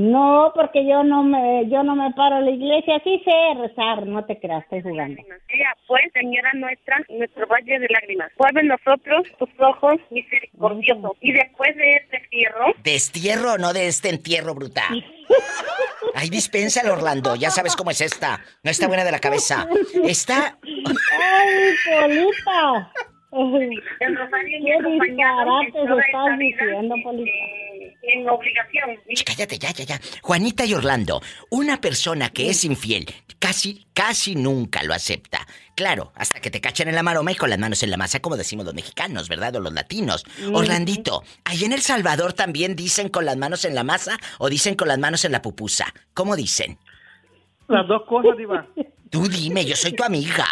No, porque yo no me yo no me paro a la iglesia, sí sé rezar, no te creas, estoy jugando. Ella, pues, Señora nuestra, nuestro valle de lágrimas. Vuelve en nosotros tus ojos misericordiosos. Y después de este entierro, ¿Destierro o no de este entierro, bruta? Ay, dispénsalo, Orlando. Ya sabes cómo es esta. No está buena de la cabeza. Está. ¡Ay, Polita! El rosario ¿Qué acompañado disparates en toda estás diciendo, eh, en obligación. Cállate, ya, ya, ya. Juanita y Orlando, una persona que es infiel casi, casi nunca lo acepta. Claro, hasta que te cachen en la maroma y con las manos en la masa, como decimos los mexicanos, ¿verdad? O los latinos. Mm. Orlandito, ahí en El Salvador también dicen con las manos en la masa o dicen con las manos en la pupusa. ¿Cómo dicen? Las dos cosas, diva. Tú dime, yo soy tu amiga.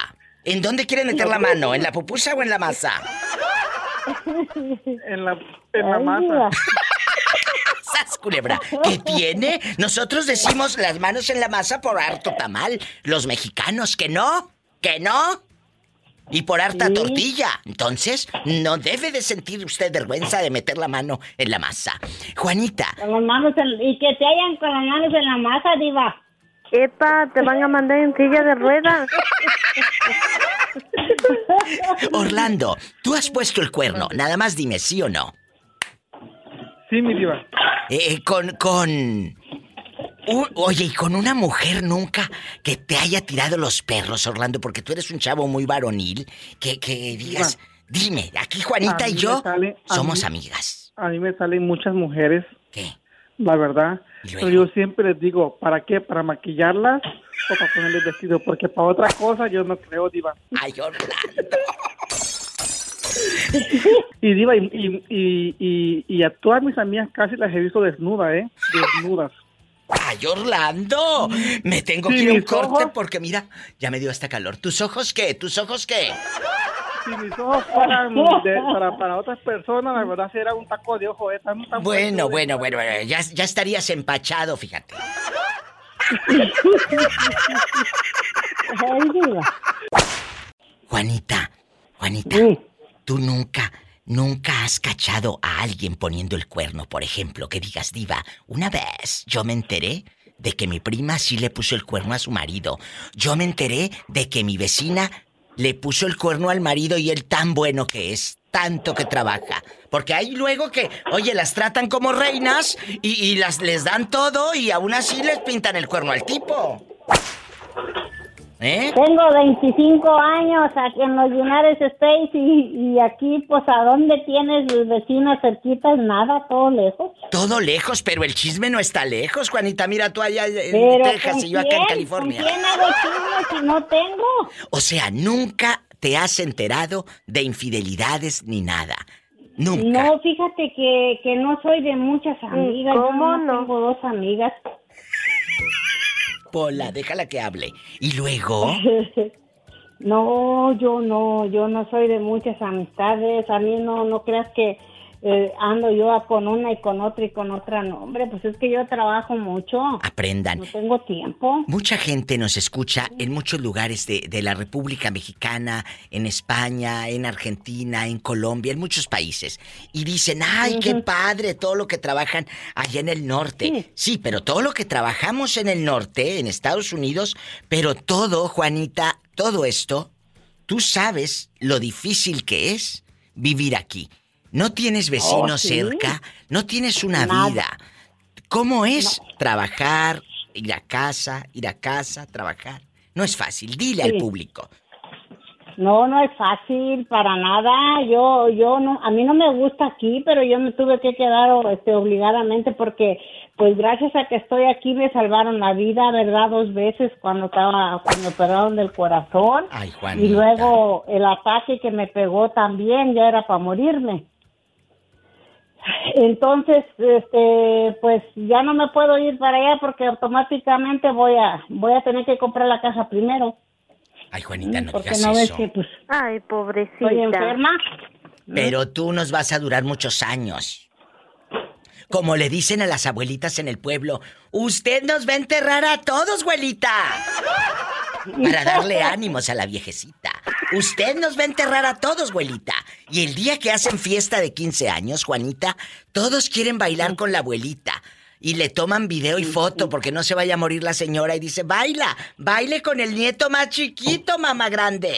¿En dónde quieren meter la mano? ¿En la pupusa o en la masa? En la, en la masa. ¡Sas culebra. ¿Qué tiene? Nosotros decimos las manos en la masa por harto tamal. Los mexicanos, ¿que no? ¿Que no? Y por harta tortilla. Entonces, no debe de sentir usted vergüenza de meter la mano en la masa. Juanita. Con las manos en- y que te hayan con las manos en la masa, diva. Epa, te van a mandar en silla de ruedas. Orlando, tú has puesto el cuerno. Nada más dime sí o no. Sí, mi diva. Eh, con, con... un- oye, y con una mujer nunca que te haya tirado los perros, Orlando, porque tú eres un chavo muy varonil, que, que digas, dime, aquí Juanita y yo a somos mí- amigas. A mí me salen muchas mujeres. ¿Qué? La verdad. Pero yo siempre les digo, ¿para qué? ¿Para maquillarlas para ponerles vestido? Porque para otra cosa yo no creo, Diva. Ay, Orlando. Y Diva, y, y, y, y, y a todas mis amigas casi las he visto desnudas, ¿eh? Desnudas. ¡Ay, Orlando! Me tengo Sí, que ir a un corte ojos. porque mira, ya me dio hasta calor. ¿Tus ojos qué? ¿Tus ojos qué? Si mis ojos fueran de- para, para otras personas, la verdad será un taco de ojo, ¿eh? Tan- tan Bueno, bueno, bueno, bueno, ya, ya estarías empachado, fíjate. Juanita, Juanita, tú nunca, nunca has cachado a alguien poniendo el cuerno, por ejemplo, que digas, diva, una vez yo me enteré de que mi prima sí le puso el cuerno a su marido. Yo me enteré de que mi vecina le puso el cuerno al marido y él tan bueno que es, tanto que trabaja. Porque hay luego que, oye, las tratan como reinas y, y las les dan todo y aún así les pintan el cuerno al tipo. ¿Eh? Tengo 25 años aquí en los Linares Space y, y aquí, pues, ¿a dónde tienes los vecinos cerquitas? Nada, todo lejos. Todo lejos, pero el chisme no está lejos, Juanita. Mira tú allá en Pero Texas ¿con y yo acá en? California. ¿Con quién hago chisme si no tengo? O sea, nunca te has enterado de infidelidades ni nada. Nunca. No, fíjate que, que no soy de muchas amigas. ¿Cómo yo no? Tengo dos amigas. Pola, déjala que hable. Y luego, No, yo no, yo no soy de muchas amistades. A mí no, no creas que eh, ando yo con una y con otra y con otra. No, hombre, pues es que yo trabajo mucho. aprendan. No tengo tiempo. Mucha gente nos escucha en muchos lugares de, de la República Mexicana, en España, en Argentina, en Colombia, en muchos países. Y dicen, ay, qué padre todo lo que trabajan allá en el norte. Sí. pero todo lo que trabajamos en el norte, en Estados Unidos, pero todo, Juanita, todo esto, tú sabes lo difícil que es vivir aquí. No tienes vecinos Oh, sí. cerca, no tienes una Nada. vida. ¿Cómo es trabajar, ir a casa, ir a casa, trabajar? No es fácil, dile al público. No, no es fácil para nada. Yo, yo no, a mí no me gusta aquí, pero yo me tuve que quedar este, obligadamente porque, pues gracias a que estoy aquí me salvaron la vida, ¿verdad? Dos veces cuando estaba, cuando operaron del corazón. Ay. Y luego el ataque que me pegó también ya era para morirme. Entonces, este, pues ya no me puedo ir para allá porque automáticamente voy a, voy a tener que comprar la casa primero. Ay, Juanita, no Porque digas no ves eso. que, pues, Ay, pobrecita. estoy enferma. Pero tú nos vas a durar muchos años. Como le dicen a las abuelitas en el pueblo, usted nos va a enterrar a todos, abuelita. Para darle ánimos a la viejecita. Usted nos va a enterrar a todos, abuelita. Y el día que hacen fiesta de 15 años, Juanita, todos quieren bailar con la abuelita. Y le toman video y foto porque no se vaya a morir la señora y dice, baila, baile con el nieto más chiquito, mamá grande.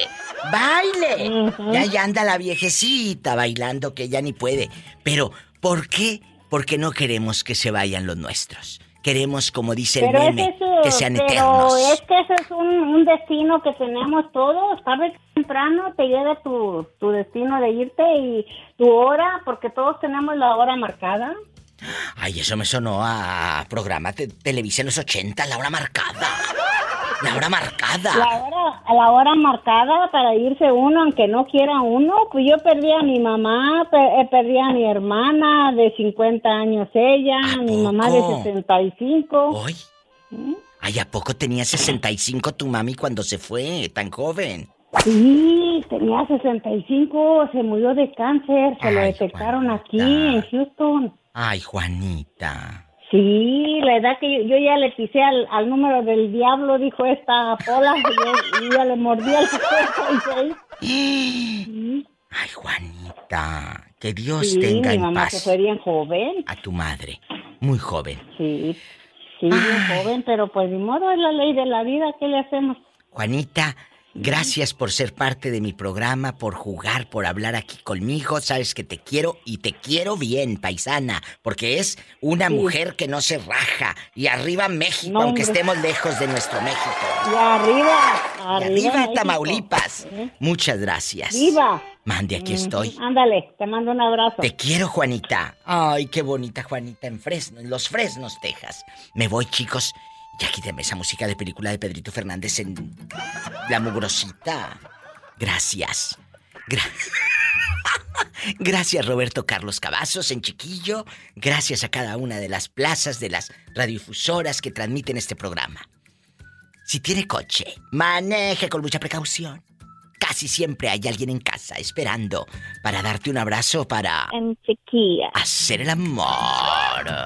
Baile. Y ahí anda la viejecita bailando que ya ni puede. Pero, ¿por qué? Porque no queremos que se vayan los nuestros. Queremos, como dice el Pero meme, es que sean pero eternos. es que ese es un, un destino que tenemos todos. Tarde temprano te llega tu, tu destino de irte y tu hora, porque todos tenemos la hora marcada. Ay, eso me sonó a programa de televisión en los 80, la hora marcada. La hora marcada. La hora, la hora marcada para irse uno, aunque no quiera uno. Pues yo perdí a mi mamá, eh, perdí a mi hermana de 50 años ella, mi mamá de poco? 65. Hoy. Ay, ¿a poco tenía 65 tu mami cuando se fue, tan joven? Sí, tenía 65, se murió de cáncer, se lo detectaron aquí en Houston. Ay, Juanita. Sí, la edad que yo, yo ya le pisé al, al número del diablo, dijo esta Pola, y yo, y ya le mordí al 56. Ay, Juanita, que Dios Sí, tenga mi en mamá paz fue bien joven. a tu madre. Muy joven. Sí, sí, bien joven, pero pues ni modo, es la ley de la vida, ¿qué le hacemos? Juanita, gracias por ser parte de mi programa, por jugar, por hablar aquí conmigo. Sabes que te quiero y te quiero bien, paisana, porque es una Sí. mujer que no se raja. Y arriba México, No, aunque estemos lejos de nuestro México. Y arriba, Y arriba. arriba. Tamaulipas. ¿Eh? Muchas gracias. ¡Viva! Mande, aquí estoy. Ándale, te mando un abrazo. Te quiero, Juanita. Ay, qué bonita Juanita en Fresno, en Los Fresnos, Texas. Me voy, chicos. Ya quíteme esa música de película de Pedrito Fernández en La Mugrosita. Gracias. Gra- Gracias, Roberto Carlos Cavazos en Chiquillo. Gracias a cada una de las plazas de las radiofusoras que transmiten este programa. Si tiene coche, maneje con mucha precaución. Casi siempre hay alguien en casa esperando para darte un abrazo para En chiquilla. hacer el amor,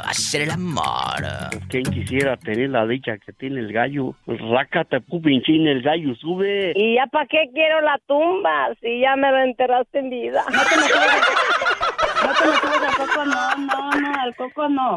hacer el amor. ¿Quién quisiera tener la dicha que tiene el gallo? Rácate, pupinchín, el gallo sube. ¿Y ya para qué quiero la tumba? Si ya me lo enterraste en vida. No te me subas No te me subas al coco, no, no, no, al coco no.